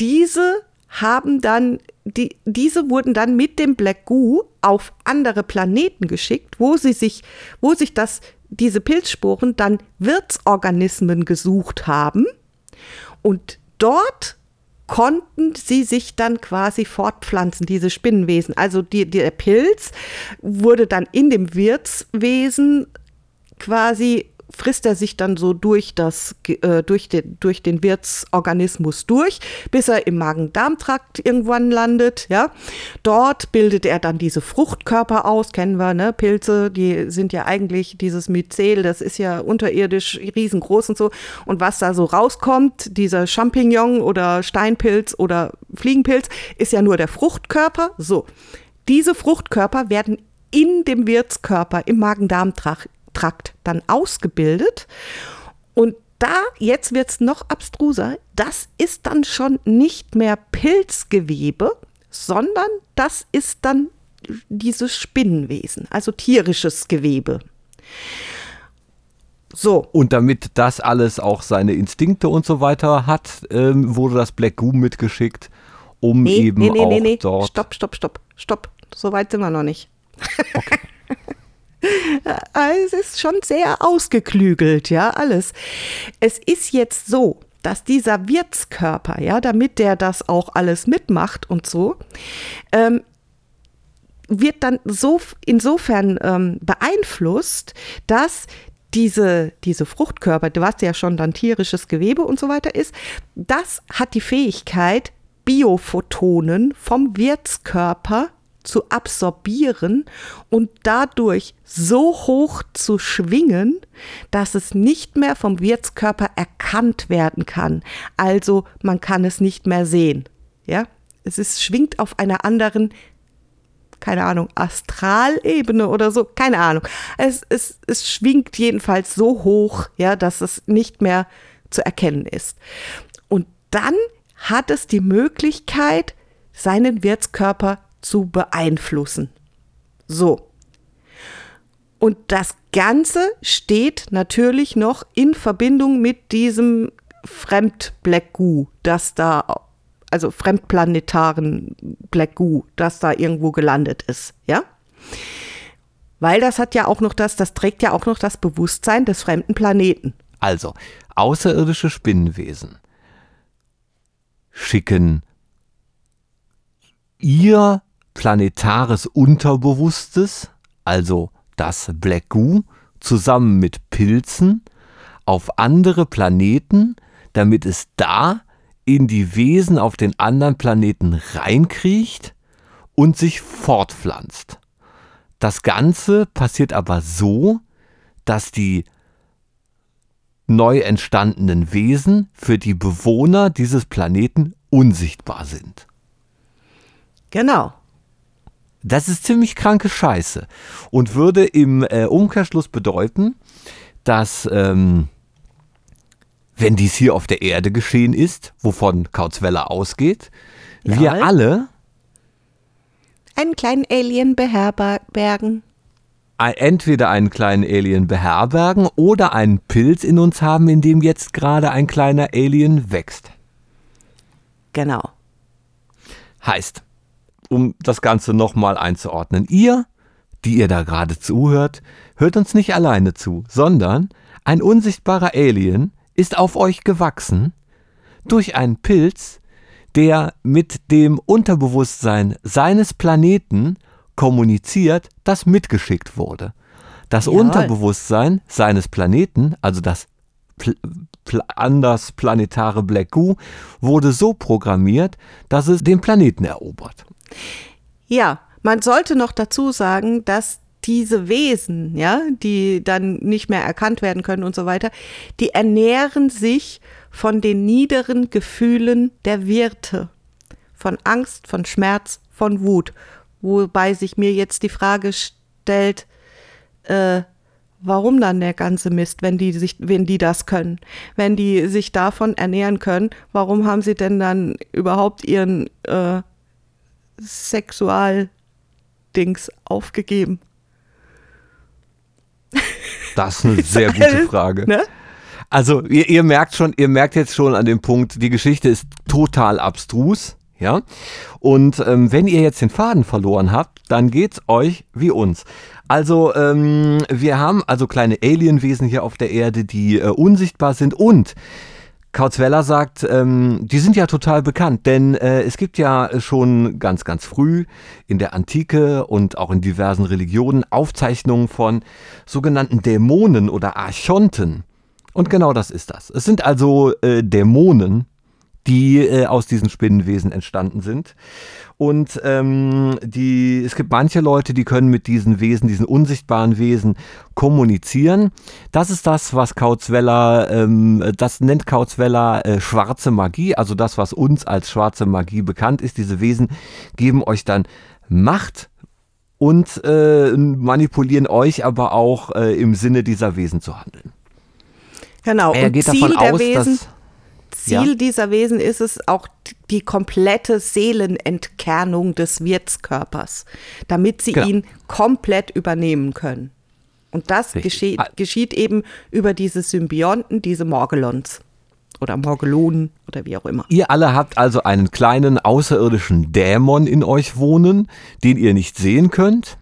Diese haben dann, die, diese wurden dann mit dem Black Goo auf andere Planeten geschickt, wo sie sich, wo sich das, diese Pilzsporen dann Wirtsorganismen gesucht haben. Und dort konnten sie sich dann quasi fortpflanzen, diese Spinnenwesen. Also die, der Pilz wurde dann in dem Wirtswesen quasi frisst er sich dann so durch, das, äh, durch, den, durch den Wirtsorganismus durch, bis er im Magen-Darm-Trakt irgendwann landet. Ja? Dort bildet er dann diese Fruchtkörper aus, kennen wir, ne? Pilze, die sind ja eigentlich dieses Myzel, das ist ja unterirdisch riesengroß und so. Und was da so rauskommt, dieser Champignon oder Steinpilz oder Fliegenpilz, ist ja nur der Fruchtkörper. So, diese Fruchtkörper werden in dem Wirtskörper im Magen-Darm-Trakt Trakt dann ausgebildet. Und da, jetzt wird es noch abstruser, das ist dann schon nicht mehr Pilzgewebe, sondern das ist dann dieses Spinnenwesen, also tierisches Gewebe. So. Und damit das alles auch seine Instinkte und so weiter hat, ähm, wurde das Black Goo mitgeschickt, um nee, eben nee, nee, auch nee, nee. dort. Stopp, stopp, stopp, stopp. So weit sind wir noch nicht. Okay. es ist schon sehr ausgeklügelt, ja, alles. Es ist jetzt so, dass dieser Wirtskörper, ja, damit der das auch alles mitmacht und so, ähm, wird dann so insofern ähm, beeinflusst, dass diese, diese Fruchtkörper, was ja schon dann tierisches Gewebe und so weiter ist, das hat die Fähigkeit, Biophotonen vom Wirtskörper zu absorbieren und dadurch so hoch zu schwingen, dass es nicht mehr vom Wirtskörper erkannt werden kann. Also man kann es nicht mehr sehen. Ja, es ist, schwingt auf einer anderen keine Ahnung, Astralebene oder so, keine Ahnung. Es, es, es schwingt jedenfalls so hoch, ja, dass es nicht mehr zu erkennen ist. Und dann hat es die Möglichkeit, seinen Wirtskörper zu beeinflussen. So. Und das Ganze steht natürlich noch in Verbindung mit diesem Fremd-Black Goo, das da, also fremdplanetaren Black Goo, das da irgendwo gelandet ist, ja? Weil das hat ja auch noch das, das trägt ja auch noch das Bewusstsein des fremden Planeten. Also, außerirdische Spinnenwesen schicken ihr planetares Unterbewusstes, also das Black Goo, zusammen mit Pilzen auf andere Planeten, damit es da in die Wesen auf den anderen Planeten reinkriecht und sich fortpflanzt. Das Ganze passiert aber so, dass die neu entstandenen Wesen für die Bewohner dieses Planeten unsichtbar sind. Genau. Das ist ziemlich kranke Scheiße und würde im äh, Umkehrschluss bedeuten, dass ähm, wenn dies hier auf der Erde geschehen ist, wovon Kautzweller ausgeht, Ja. wir alle Einen kleinen Alien beherbergen. entweder einen kleinen Alien beherbergen oder einen Pilz in uns haben, in dem jetzt gerade ein kleiner Alien wächst. Genau. Heißt, um das Ganze nochmal einzuordnen, ihr, die ihr da gerade zuhört, hört uns nicht alleine zu, sondern ein unsichtbarer Alien ist auf euch gewachsen durch einen Pilz, der mit dem Unterbewusstsein seines Planeten kommuniziert, das mitgeschickt wurde. Das Jawohl. Unterbewusstsein seines Planeten, also das pl pl anders planetare Black Goo, wurde so programmiert, dass es den Planeten erobert. Ja, man sollte noch dazu sagen, dass diese Wesen, ja, die dann nicht mehr erkannt werden können und so weiter, die ernähren sich von den niederen Gefühlen der Wirte. Von Angst, von Schmerz, von Wut. Wobei sich mir jetzt die Frage stellt, äh, warum dann der ganze Mist, wenn die sich, wenn die das können? Wenn die sich davon ernähren können, warum haben sie denn dann überhaupt ihren äh, Sexualdings aufgegeben? Das ist eine sehr gute Frage. Ne? Also ihr, ihr merkt schon, ihr merkt jetzt schon an dem Punkt, die Geschichte ist total abstrus, ja. Und ähm, wenn ihr jetzt den Faden verloren habt, dann geht's euch wie uns. Also ähm, wir haben also kleine Alienwesen hier auf der Erde, die äh, unsichtbar sind und Kautzweller sagt, ähm, die sind ja total bekannt, denn äh, es gibt ja schon ganz, ganz früh in der Antike und auch in diversen Religionen Aufzeichnungen von sogenannten Dämonen oder Archonten. Und genau das ist das. Es sind also äh, Dämonen, die äh, aus diesen Spinnenwesen entstanden sind. Und ähm, die, es gibt manche Leute, die können mit diesen Wesen, diesen unsichtbaren Wesen kommunizieren. Das ist das, was Kautzweller, ähm, das nennt Kautzweller äh, schwarze Magie, also das, was uns als schwarze Magie bekannt ist. Diese Wesen geben euch dann Macht und äh, manipulieren euch aber auch äh, im Sinne dieser Wesen zu handeln. Genau. Er und geht Ziel davon aus, Wesen, dass Ziel Ja. dieser Wesen ist es auch die komplette Seelenentkernung des Wirtskörpers, damit sie Genau. ihn komplett übernehmen können. Und das geschieht, Ah. geschieht eben über diese Symbionten, diese Morgelons oder Morgelonen oder wie auch immer. Ihr alle habt also einen kleinen außerirdischen Dämon in euch wohnen, den ihr nicht sehen könnt.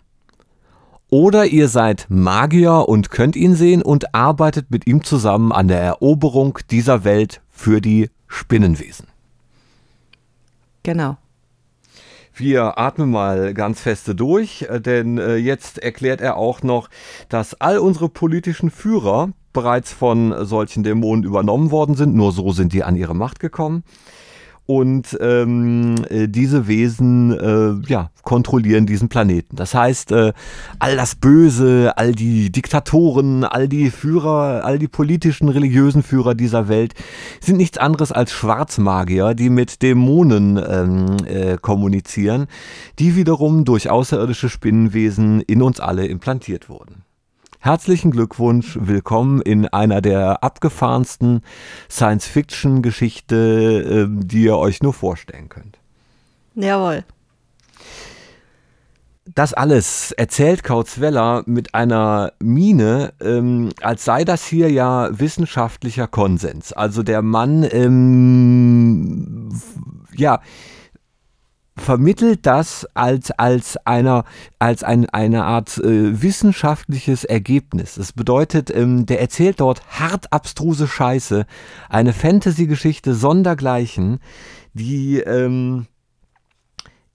Oder ihr seid Magier und könnt ihn sehen und arbeitet mit ihm zusammen an der Eroberung dieser Welt für die Spinnenwesen. Genau. Wir atmen mal ganz feste durch, äh, denn äh, jetzt erklärt er auch noch, dass all unsere politischen Führer bereits von solchen Dämonen übernommen worden sind. Nur so sind die an ihre Macht gekommen. Und ähm, äh, diese Wesen äh, ja, kontrollieren diesen Planeten. Das heißt, äh, all das Böse, all die Diktatoren, all die Führer, all die politischen, religiösen Führer dieser Welt sind nichts anderes als Schwarzmagier, die mit Dämonen ähm, äh, kommunizieren, die wiederum durch außerirdische Spinnenwesen in uns alle implantiert wurden. Herzlichen Glückwunsch, willkommen in einer der abgefahrensten Science-Fiction-Geschichte, ähm, die ihr euch nur vorstellen könnt. Jawohl. Das alles erzählt Kautzweller mit einer Miene, ähm, als sei das hier ja wissenschaftlicher Konsens. Also der Mann, ähm, ja, vermittelt das als, als, einer, als ein, eine Art äh, wissenschaftliches Ergebnis. Das bedeutet, ähm, der erzählt dort hart abstruse Scheiße, eine Fantasy-Geschichte sondergleichen, die ähm,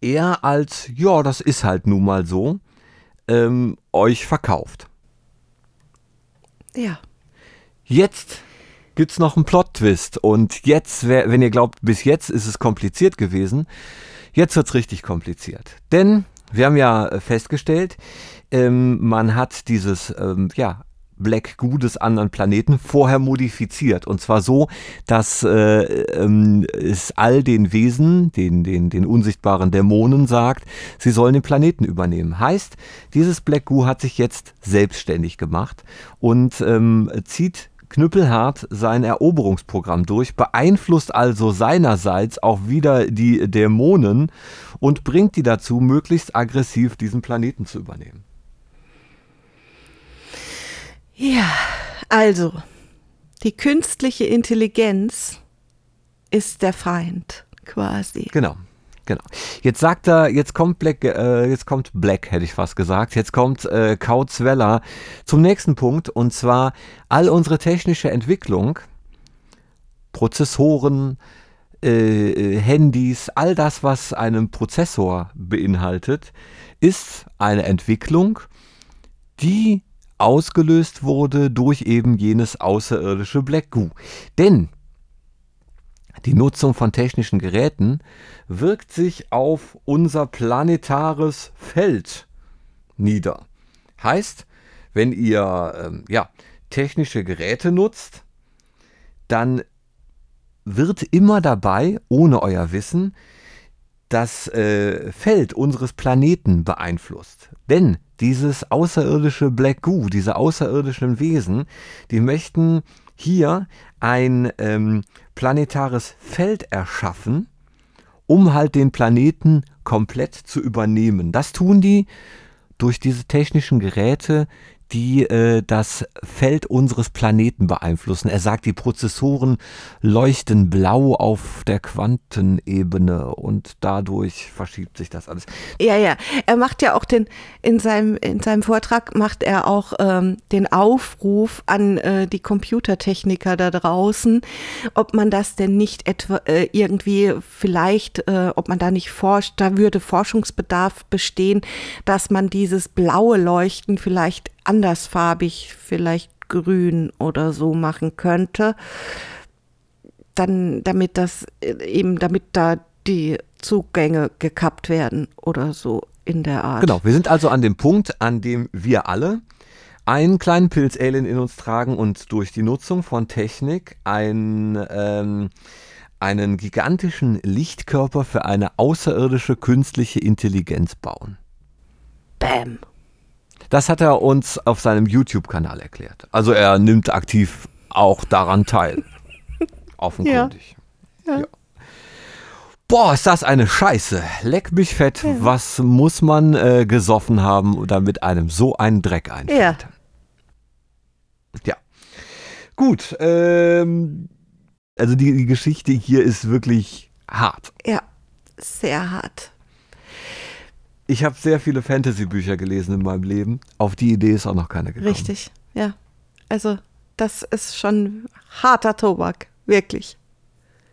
er als, ja, das ist halt nun mal so, ähm, euch verkauft. Ja. Jetzt gibt's noch einen Plot-Twist und jetzt, wenn ihr glaubt, bis jetzt ist es kompliziert gewesen, jetzt wird's richtig kompliziert. Denn wir haben ja äh, festgestellt, ähm, man hat dieses, ähm, ja, Black Goo des anderen Planeten vorher modifiziert. Und zwar so, dass äh, ähm, es all den Wesen, den, den, den unsichtbaren Dämonen sagt, sie sollen den Planeten übernehmen. Heißt, dieses Black Goo hat sich jetzt selbstständig gemacht und ähm, zieht knüppelhart sein Eroberungsprogramm durch, beeinflusst also seinerseits auch wieder die Dämonen und bringt die dazu, möglichst aggressiv diesen Planeten zu übernehmen. Ja, also, die künstliche Intelligenz ist der Feind, quasi. Genau. Genau. Jetzt sagt er, jetzt kommt Black, äh, jetzt kommt Black, hätte ich fast gesagt. Jetzt kommt äh, Kautzweller zum nächsten Punkt und zwar all unsere technische Entwicklung, Prozessoren, äh, äh, Handys, all das, was einen Prozessor beinhaltet, ist eine Entwicklung, die ausgelöst wurde durch eben jenes außerirdische Black Goo. Denn die Nutzung von technischen Geräten wirkt sich auf unser planetares Feld nieder. Heißt, wenn ihr ähm, ja, technische Geräte nutzt, dann wird immer dabei, ohne euer Wissen, das äh, Feld unseres Planeten beeinflusst. Denn dieses außerirdische Black Goo, diese außerirdischen Wesen, die möchten hier ein ähm, planetares Feld erschaffen, um halt den Planeten komplett zu übernehmen. Das tun die durch diese technischen Geräte, die äh, das Feld unseres Planeten beeinflussen. Er sagt, die Prozessoren leuchten blau auf der Quantenebene und dadurch verschiebt sich das alles. Ja, ja. Er macht ja auch den, in seinem, in seinem Vortrag macht er auch ähm, den Aufruf an äh, die Computertechniker da draußen, ob man das denn nicht etwa äh, irgendwie vielleicht, äh, ob man da nicht forscht, da würde Forschungsbedarf bestehen, dass man dieses blaue Leuchten vielleicht andersfarbig, vielleicht grün oder so machen könnte. Dann, damit das äh, eben, damit da die Zugänge gekappt werden oder so in der Art. Genau, wir sind also an dem Punkt, an dem wir alle einen kleinen Pilz-Alien in uns tragen und durch die Nutzung von Technik ein, ähm, einen gigantischen Lichtkörper für eine außerirdische künstliche Intelligenz bauen. Bam. Das hat er uns auf seinem YouTube-Kanal erklärt. Also er nimmt aktiv auch daran teil. Offenkundig. Ja. Ja. Boah, ist das eine Scheiße. Leck mich fett. Was muss man äh, gesoffen haben, damit einem so ein Dreck einfällt? Ja. Ja. Gut. Ähm, also die, die Geschichte hier ist wirklich hart. Ja, sehr hart. Ich habe sehr viele Fantasy-Bücher gelesen in meinem Leben. Auf die Idee ist auch noch keine gekommen. Richtig, ja. Also, das ist schon harter Tobak, wirklich.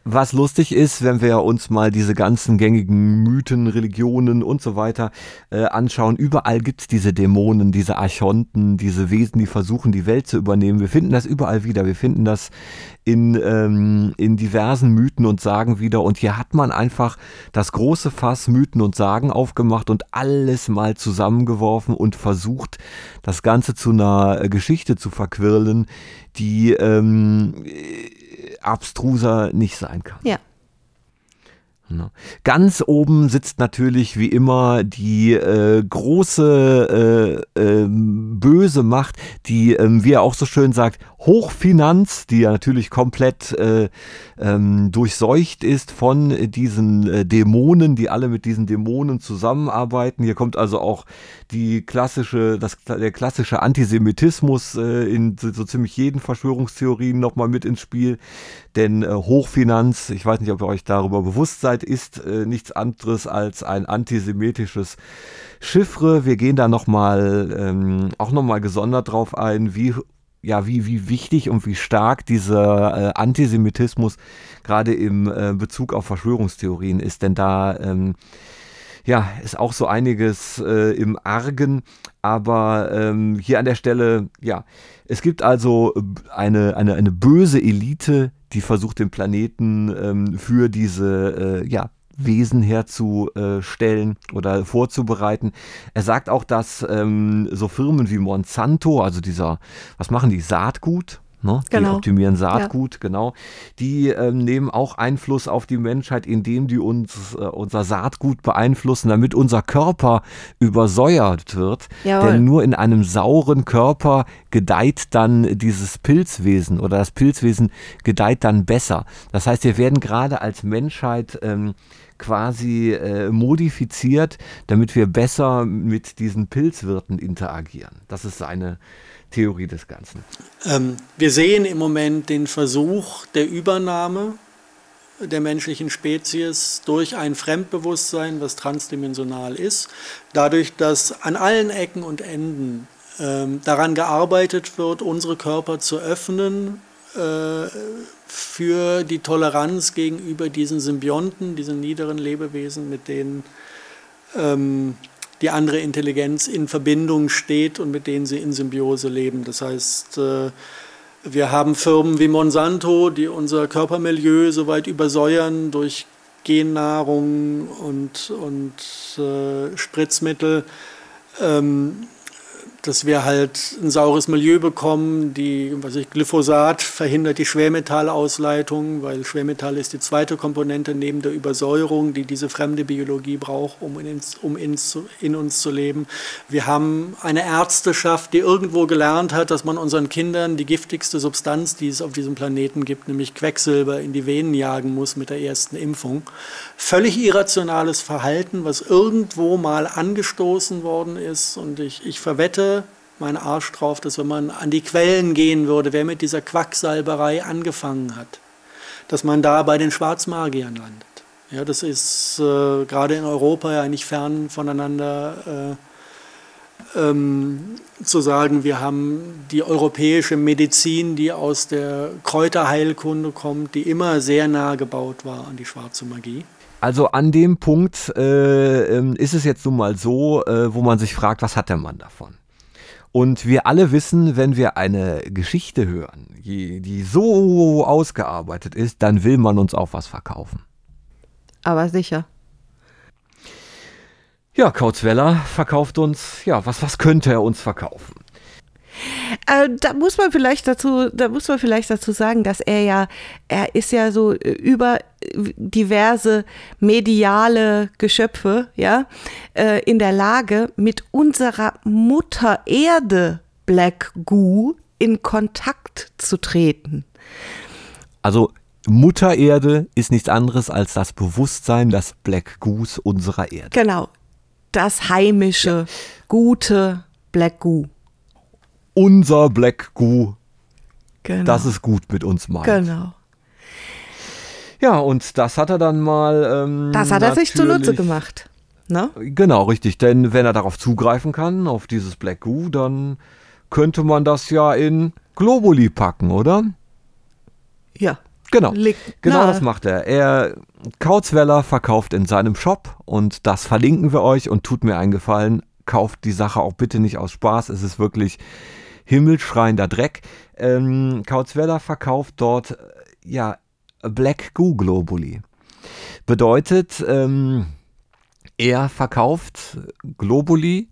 Was lustig ist, wenn wir uns mal diese ganzen gängigen Mythen, Religionen und so weiter äh, anschauen, überall gibt es diese Dämonen, diese Archonten, diese Wesen, die versuchen, die Welt zu übernehmen. Wir finden das überall wieder. Wir finden das in, ähm, in diversen Mythen und Sagen wieder. Und hier hat man einfach das große Fass Mythen und Sagen aufgemacht und alles mal zusammengeworfen und versucht, das Ganze zu einer äh, Geschichte zu verquirlen, die ähm, abstruser nicht sein kann. Ja. Ne? Ganz oben sitzt natürlich wie immer die äh, große äh, äh, böse Macht, die, ähm, wie er auch so schön sagt, Hochfinanz, die ja natürlich komplett äh, ähm, durchseucht ist von diesen äh, Dämonen, die alle mit diesen Dämonen zusammenarbeiten. Hier kommt also auch die klassische, das, der klassische Antisemitismus äh, in so, ziemlich jeden Verschwörungstheorien nochmal mit ins Spiel. Denn Hochfinanz, ich weiß nicht, ob ihr euch darüber bewusst seid, ist äh, nichts anderes als ein antisemitisches Chiffre. Wir gehen da nochmal, ähm, auch nochmal gesondert drauf ein, wie ja, wie, wie wichtig und wie stark dieser äh, Antisemitismus gerade im äh, Bezug auf Verschwörungstheorien ist. Denn da ähm, ja, ist auch so einiges äh, im Argen. Aber ähm, hier an der Stelle, ja, es gibt also eine, eine, eine böse Elite, die versucht, den Planeten ähm, für diese, äh, ja, Wesen herzustellen oder vorzubereiten. Er sagt auch, dass ähm, so Firmen wie Monsanto, also dieser, was machen die, Saatgut, Ne? Genau. Die optimieren Saatgut, ja. genau. Die ähm, nehmen auch Einfluss auf die Menschheit, indem die uns äh, unser Saatgut beeinflussen, damit unser Körper übersäuert wird. Jawohl. Denn nur in einem sauren Körper gedeiht dann dieses Pilzwesen oder das Pilzwesen gedeiht dann besser. Das heißt, wir werden gerade als Menschheit ähm, quasi äh, modifiziert, damit wir besser mit diesen Pilzwirten interagieren. Das ist seine Theorie des Ganzen. Ähm, wir sehen im Moment den Versuch der Übernahme der menschlichen Spezies durch ein Fremdbewusstsein, was transdimensional ist, dadurch, dass an allen Ecken und Enden ähm, daran gearbeitet wird, unsere Körper zu öffnen äh, für die Toleranz gegenüber diesen Symbionten, diesen niederen Lebewesen, mit denen ähm, die andere Intelligenz in Verbindung steht und mit denen sie in Symbiose leben. Das heißt, äh, wir haben Firmen wie Monsanto, die unser Körpermilieu so weit übersäuern durch Gennahrung und, und äh, Spritzmittel, ähm, dass wir halt ein saures Milieu bekommen. Die, was ich, Glyphosat verhindert die Schwermetallausleitung, weil Schwermetall ist die zweite Komponente neben der Übersäuerung, die diese fremde Biologie braucht, um, in, um in, in uns zu leben. Wir haben eine Ärzteschaft, die irgendwo gelernt hat, dass man unseren Kindern die giftigste Substanz, die es auf diesem Planeten gibt, nämlich Quecksilber, in die Venen jagen muss mit der ersten Impfung. Völlig irrationales Verhalten, was irgendwo mal angestoßen worden ist. Und ich, ich verwette, mein Arsch drauf, dass wenn man an die Quellen gehen würde, wer mit dieser Quacksalberei angefangen hat, dass man da bei den Schwarzmagiern landet. Ja, das ist äh, gerade in Europa ja nicht fern voneinander äh, ähm, zu sagen, wir haben die europäische Medizin, die aus der Kräuterheilkunde kommt, die immer sehr nah gebaut war an die schwarze Magie. Also an dem Punkt äh, ähm, ist es jetzt nun mal so, äh, wo man sich fragt, was hat der Mann davon? Und wir alle wissen, wenn wir eine Geschichte hören, die, die so ausgearbeitet ist, dann will man uns auch was verkaufen. Aber sicher. Ja, Kautzweller verkauft uns, ja, was, was könnte er uns verkaufen? Äh, da muss man vielleicht dazu, da muss man vielleicht dazu sagen, dass er ja, er ist ja so äh, über äh, diverse mediale Geschöpfe, ja, äh, in der Lage, mit unserer Mutter Erde Black Goo in Kontakt zu treten. Also Mutter Erde ist nichts anderes als das Bewusstsein, das Black Goose unserer Erde. Genau. Das heimische, gute Black Goo. Unser Black Goo, Genau. das es gut mit uns meint. genau. Ja, und das hat er dann mal. Ähm, Das hat er sich zunutze gemacht. Ne? Genau, richtig. Denn wenn er darauf zugreifen kann, auf dieses Black Goo, dann könnte man das ja in Globuli packen, oder? Ja. Genau. Liegt Genau nahe. das macht er. Er Kautzweller verkauft in seinem Shop und das verlinken wir euch und tut mir einen Gefallen, kauft die Sache auch bitte nicht aus Spaß. Es ist wirklich himmelschreiender Dreck. Ähm, Kautzweller verkauft dort äh, ja Black Goo Globuli. Bedeutet, ähm, er verkauft Globuli,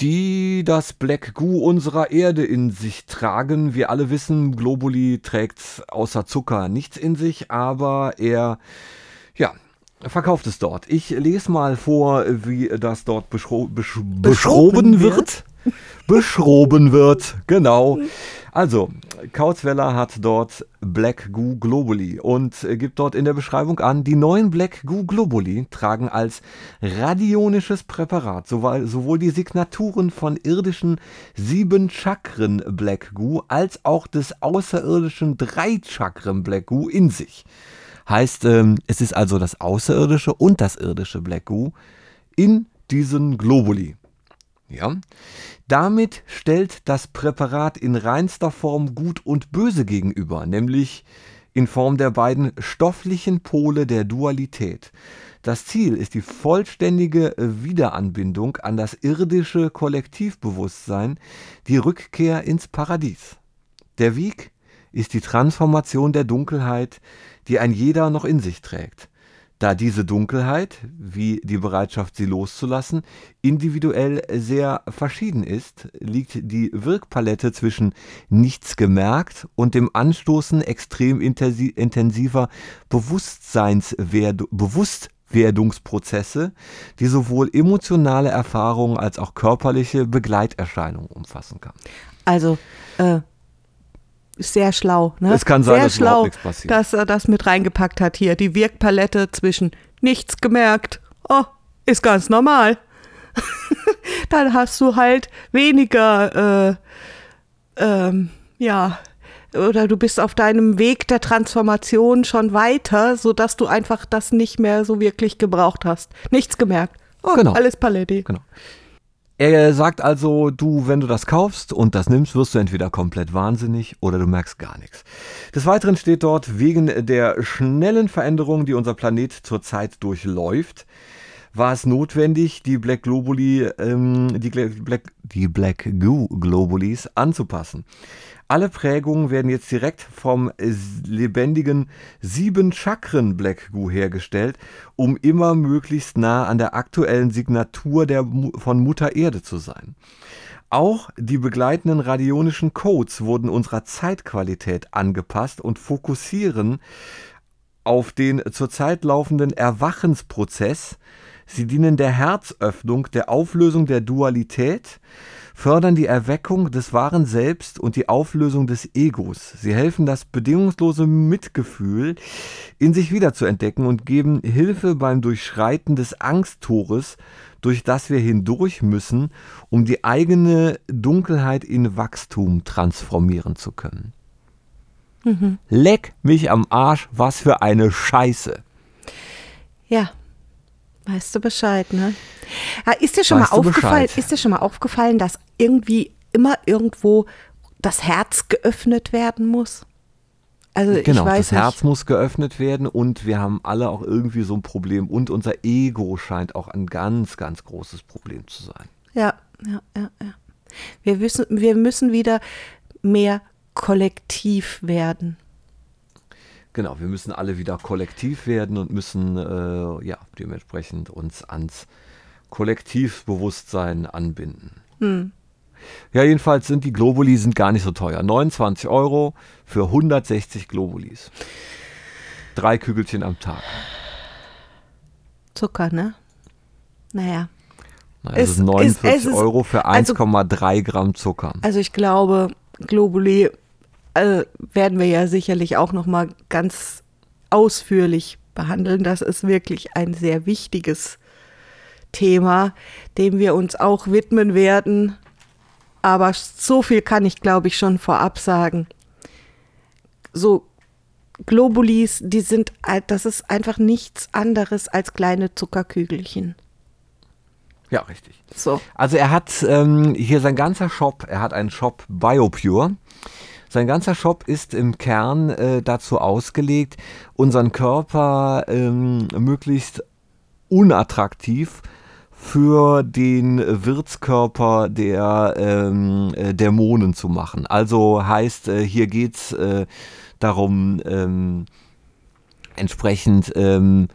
die das Black Goo unserer Erde in sich tragen. Wir alle wissen, Globuli trägt außer Zucker nichts in sich, aber er, ja, verkauft es dort. Ich lese mal vor, wie das dort beschro besch beschroben wird. Beschroben wird, genau. Also, Kautzweller hat dort Black Goo Globuli und äh, gibt dort in der Beschreibung an, die neuen Black Goo Globuli tragen als radionisches Präparat sowohl, sowohl die Signaturen von irdischen sieben Chakren Black Goo als auch des außerirdischen drei Chakren Black Goo in sich. Heißt, ähm, es ist also das außerirdische und das irdische Black Goo in diesen Globuli. Ja. Damit stellt das Präparat in reinster Form Gut und Böse gegenüber, nämlich in Form der beiden stofflichen Pole der Dualität. Das Ziel ist die vollständige Wiederanbindung an das irdische Kollektivbewusstsein, die Rückkehr ins Paradies. Der Weg ist die Transformation der Dunkelheit, die ein jeder noch in sich trägt. Da diese Dunkelheit, wie die Bereitschaft, sie loszulassen, individuell sehr verschieden ist, liegt die Wirkpalette zwischen nichts gemerkt und dem Anstoßen extrem intensi- intensiver Bewusstseinswerd die sowohl emotionale Erfahrungen als auch körperliche Begleiterscheinungen umfassen kann. Also, äh, sehr schlau. Ne? Es kann sein, sehr dass schlau, nichts passiert. dass er das mit reingepackt hat hier. Die Wirkpalette zwischen nichts gemerkt. Oh, ist ganz normal. Dann hast du halt weniger, äh, ähm, ja, oder du bist auf deinem Weg der Transformation schon weiter, sodass du einfach das nicht mehr so wirklich gebraucht hast. Nichts gemerkt. Oh, Genau. alles Paletti. Genau. Er sagt also, du, wenn du das kaufst und das nimmst, wirst du entweder komplett wahnsinnig oder du merkst gar nichts. Des Weiteren steht dort, wegen der schnellen Veränderung, die unser Planet zurzeit durchläuft, war es notwendig, die Black Globuli, ähm, die, Black, die Black Goo Globulis anzupassen. Alle Prägungen werden jetzt direkt vom lebendigen sieben Chakren Black Goo hergestellt, um immer möglichst nah an der aktuellen Signatur der, von Mutter Erde zu sein. Auch die begleitenden radionischen Codes wurden unserer Zeitqualität angepasst und fokussieren auf den zurzeit laufenden Erwachensprozess. Sie dienen der Herzöffnung, der Auflösung der Dualität fördern die Erweckung des wahren Selbst und die Auflösung des Egos. Sie helfen, das bedingungslose Mitgefühl in sich wiederzuentdecken und geben Hilfe beim Durchschreiten des Angsttores, durch das wir hindurch müssen, um die eigene Dunkelheit in Wachstum transformieren zu können. Mhm. Leck mich am Arsch, was für eine Scheiße. Ja, weißt du Bescheid, ne? Ja, Ist dir schon Weißt mal aufgefallen, Bescheid? ist dir schon mal aufgefallen, dass irgendwie immer irgendwo das Herz geöffnet werden muss? Also Genau, ich weiß das nicht. Herz muss geöffnet werden und wir haben alle auch irgendwie so ein Problem und unser Ego scheint auch ein ganz, ganz großes Problem zu sein. Ja, ja, ja, ja. Wir müssen, wir müssen wieder mehr kollektiv werden. Genau, wir müssen alle wieder kollektiv werden und müssen äh, ja dementsprechend uns ans Kollektivbewusstsein anbinden. Hm. Ja, jedenfalls sind die Globuli sind gar nicht so teuer. 29 Euro für 160 Globulis. Drei Kügelchen am Tag. Zucker, ne? Naja. Das Es- ist 49 es- es ist- Euro für also- 1,3 Gramm Zucker. Also ich glaube, Globuli äh, werden wir ja sicherlich auch noch mal ganz ausführlich behandeln. Das ist wirklich ein sehr wichtiges Thema, dem wir uns auch widmen werden. Aber so viel kann ich, glaube ich, schon vorab sagen. So Globulis, die sind, äh, das ist einfach nichts anderes als kleine Zuckerkügelchen. Ja, richtig. So. Also er hat ähm, hier sein ganzer Shop, er hat einen Shop BioPure. Sein ganzer Shop ist im Kern äh, dazu ausgelegt, unseren Körper ähm, möglichst unattraktiv für den Wirtskörper der ähm, äh, Dämonen zu machen. Also heißt, äh, hier geht's äh, darum, ähm, entsprechend ähm,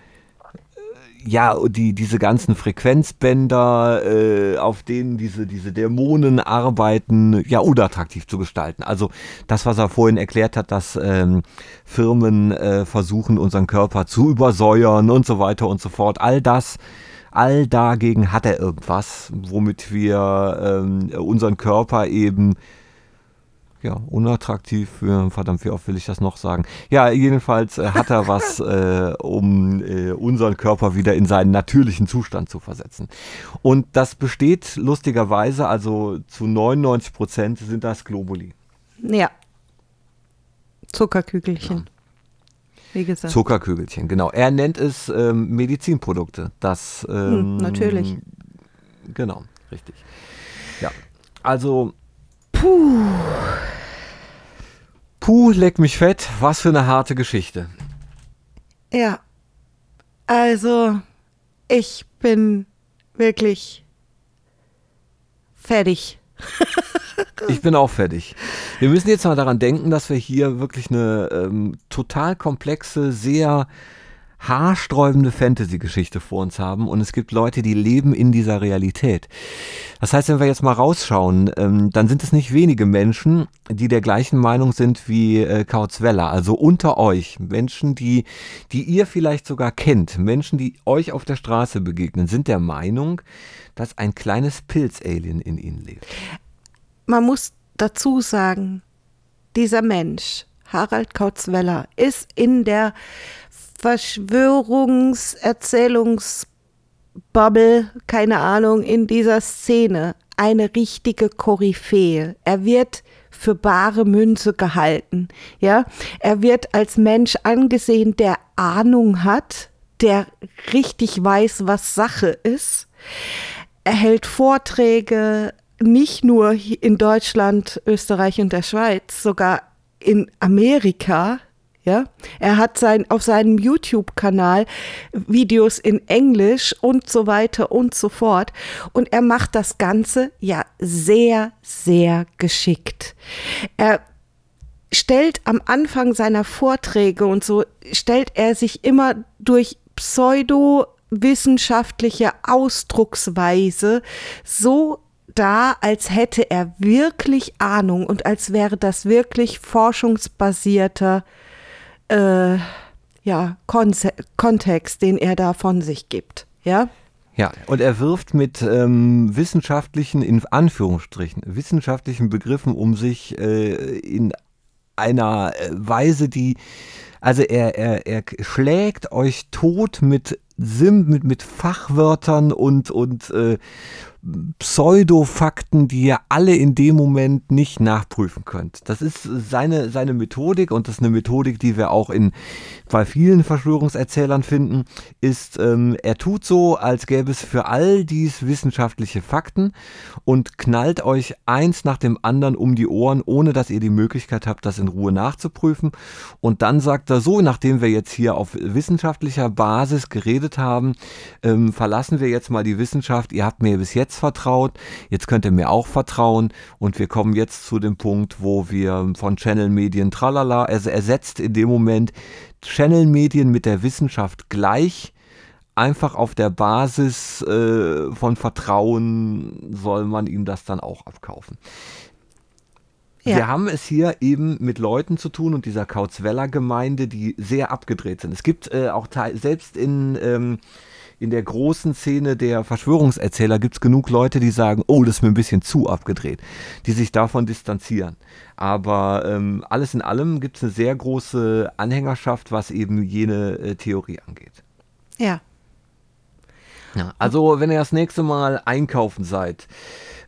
ja, die, diese ganzen Frequenzbänder, äh, auf denen diese, diese Dämonen arbeiten, ja, unattraktiv zu gestalten. Also das, was er vorhin erklärt hat, dass ähm, Firmen äh, versuchen, unseren Körper zu übersäuern und so weiter und so fort. All das, all dagegen hat er irgendwas, womit wir ähm, unseren Körper eben ja, unattraktiv für, verdammt, wie oft will ich das noch sagen? Ja, jedenfalls äh, hat er was, äh, um äh, unseren Körper wieder in seinen natürlichen Zustand zu versetzen. Und das besteht lustigerweise, also zu 99 Prozent sind das Globuli. Ja. Zuckerkügelchen. Wie gesagt. Zuckerkügelchen, genau. Er nennt es ähm, Medizinprodukte. Das, ähm, Hm, natürlich. Genau, richtig. Ja, also. Puh. Puh, leck mich fett. Was für eine harte Geschichte. Ja. Also, ich bin wirklich fertig. Ich bin auch fertig. Wir müssen jetzt mal daran denken, dass wir hier wirklich eine ähm, total komplexe, sehr haarsträubende Fantasy-Geschichte vor uns haben und es gibt Leute, die leben in dieser Realität. Das heißt, wenn wir jetzt mal rausschauen, ähm, dann sind es nicht wenige Menschen, die der gleichen Meinung sind wie äh, Kautzweller. Also unter euch, Menschen, die, die ihr vielleicht sogar kennt, Menschen, die euch auf der Straße begegnen, sind der Meinung, dass ein kleines Pilz-Alien in ihnen lebt. Man muss dazu sagen, dieser Mensch, Harald Kautzweller, ist in der Verschwörungserzählungsbubble, keine Ahnung, in dieser Szene eine richtige Koryphäe. Er wird für bare Münze gehalten, ja. Er wird als Mensch angesehen, der Ahnung hat, der richtig weiß, was Sache ist. Er hält Vorträge, nicht nur in Deutschland, Österreich und der Schweiz, sogar in Amerika. Ja, er hat sein, auf seinem YouTube-Kanal Videos in Englisch und so weiter und so fort. Und er macht das Ganze ja sehr, sehr geschickt. Er stellt am Anfang seiner Vorträge und so, stellt er sich immer durch pseudowissenschaftliche Ausdrucksweise so dar, als hätte er wirklich Ahnung und als wäre das wirklich forschungsbasierter äh, ja, Konse Kontext, den er da von sich gibt. Ja? Ja, und er wirft mit ähm, wissenschaftlichen, in Anführungsstrichen, wissenschaftlichen Begriffen um sich äh, in einer äh, Weise, die, also er, er, er schlägt euch tot mit Sim, mit, mit Fachwörtern und, und äh, Pseudofakten, die ihr alle in dem Moment nicht nachprüfen könnt. Das ist seine, seine Methodik und das ist eine Methodik, die wir auch in, bei vielen Verschwörungserzählern finden, ist, ähm, er tut so, als gäbe es für all dies wissenschaftliche Fakten und knallt euch eins nach dem anderen um die Ohren, ohne dass ihr die Möglichkeit habt, das in Ruhe nachzuprüfen. Und dann sagt er so, nachdem wir jetzt hier auf wissenschaftlicher Basis geredet haben, ähm, verlassen wir jetzt mal die Wissenschaft. Ihr habt mir bis jetzt vertraut, jetzt könnt ihr mir auch vertrauen und wir kommen jetzt zu dem Punkt, wo wir von Channel-Medien tralala, also ersetzt in dem Moment Channel-Medien mit der Wissenschaft gleich. Einfach auf der Basis äh, von Vertrauen soll man ihm das dann auch abkaufen. Ja. Wir haben es hier eben mit Leuten zu tun und dieser Kauzweller-Gemeinde, die sehr abgedreht sind. Es gibt äh, auch selbst in, ähm, in der großen Szene der Verschwörungserzähler gibt es genug Leute, die sagen, oh, das ist mir ein bisschen zu abgedreht, die sich davon distanzieren. Aber ähm, alles in allem gibt es eine sehr große Anhängerschaft, was eben jene äh, Theorie angeht. Ja. Ja, also wenn ihr das nächste Mal einkaufen seid,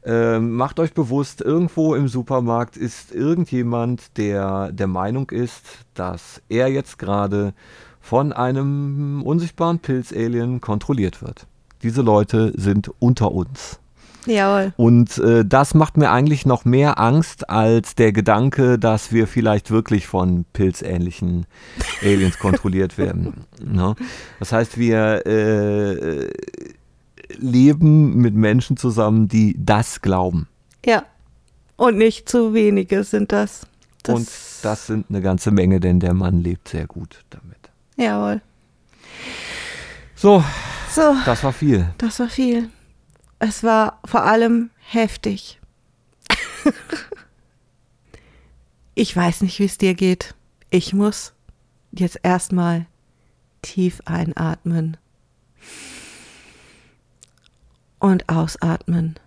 ähm, macht euch bewusst, irgendwo im Supermarkt ist irgendjemand, der der Meinung ist, dass er jetzt gerade von einem unsichtbaren Pilzalien kontrolliert wird. Diese Leute sind unter uns. Jawohl. Und äh, das macht mir eigentlich noch mehr Angst als der Gedanke, dass wir vielleicht wirklich von pilzähnlichen Aliens kontrolliert werden. Ne? Das heißt, wir äh, leben mit Menschen zusammen, die das glauben. Ja. Und nicht zu wenige sind das. das Und das sind eine ganze Menge, denn der Mann lebt sehr gut damit. Jawohl. So, So, das war viel. das war viel. Es war vor allem heftig. ich weiß nicht, wie es dir geht. Ich muss jetzt erstmal tief einatmen und ausatmen.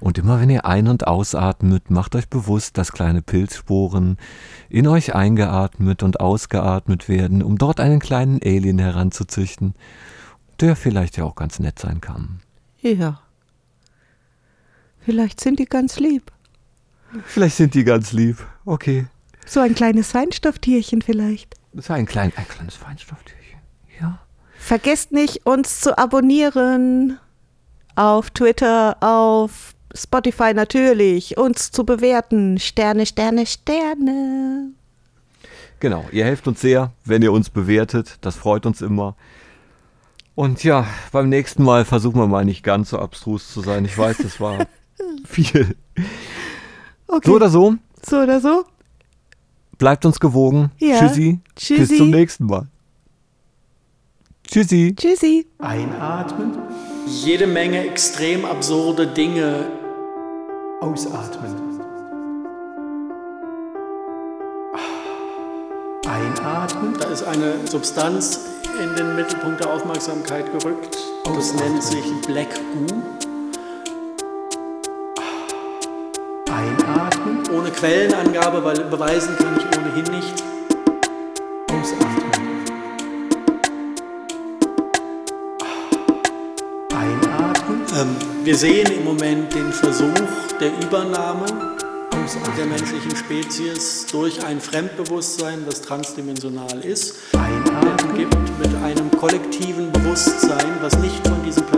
Und immer wenn ihr ein- und ausatmet, macht euch bewusst, dass kleine Pilzsporen in euch eingeatmet und ausgeatmet werden, um dort einen kleinen Alien heranzuzüchten, der vielleicht ja auch ganz nett sein kann. Ja. Vielleicht sind die ganz lieb. Vielleicht sind die ganz lieb. Okay. So ein kleines Feinstofftierchen vielleicht. Ist ein, klein, ein kleines Feinstofftierchen. Ja. Vergesst nicht, uns zu abonnieren. Auf Twitter, auf Spotify natürlich. Uns zu bewerten. Sterne, Sterne, Sterne. Genau, ihr helft uns sehr, wenn ihr uns bewertet. Das freut uns immer. Und ja, beim nächsten Mal versuchen wir mal nicht ganz so abstrus zu sein. Ich weiß, das war viel. Okay. So oder so, so oder so. bleibt uns gewogen. Ja. Tschüssi. Tschüssi. Bis zum nächsten Mal. Tschüssi. Tschüssi. Einatmen. Jede Menge extrem absurde Dinge. Ausatmen. Einatmen. Da ist eine Substanz in den Mittelpunkt der Aufmerksamkeit gerückt. Das nennt sich Black Goo. Einatmen. Ohne Quellenangabe, weil beweisen kann ich ohnehin nicht. Ausatmen. Einatmen. Ähm, wir sehen im Moment den Versuch der Übernahme der menschlichen Spezies durch ein Fremdbewusstsein, das transdimensional ist, umgibt mit einem kollektiven Bewusstsein, was nicht von diesem Planeten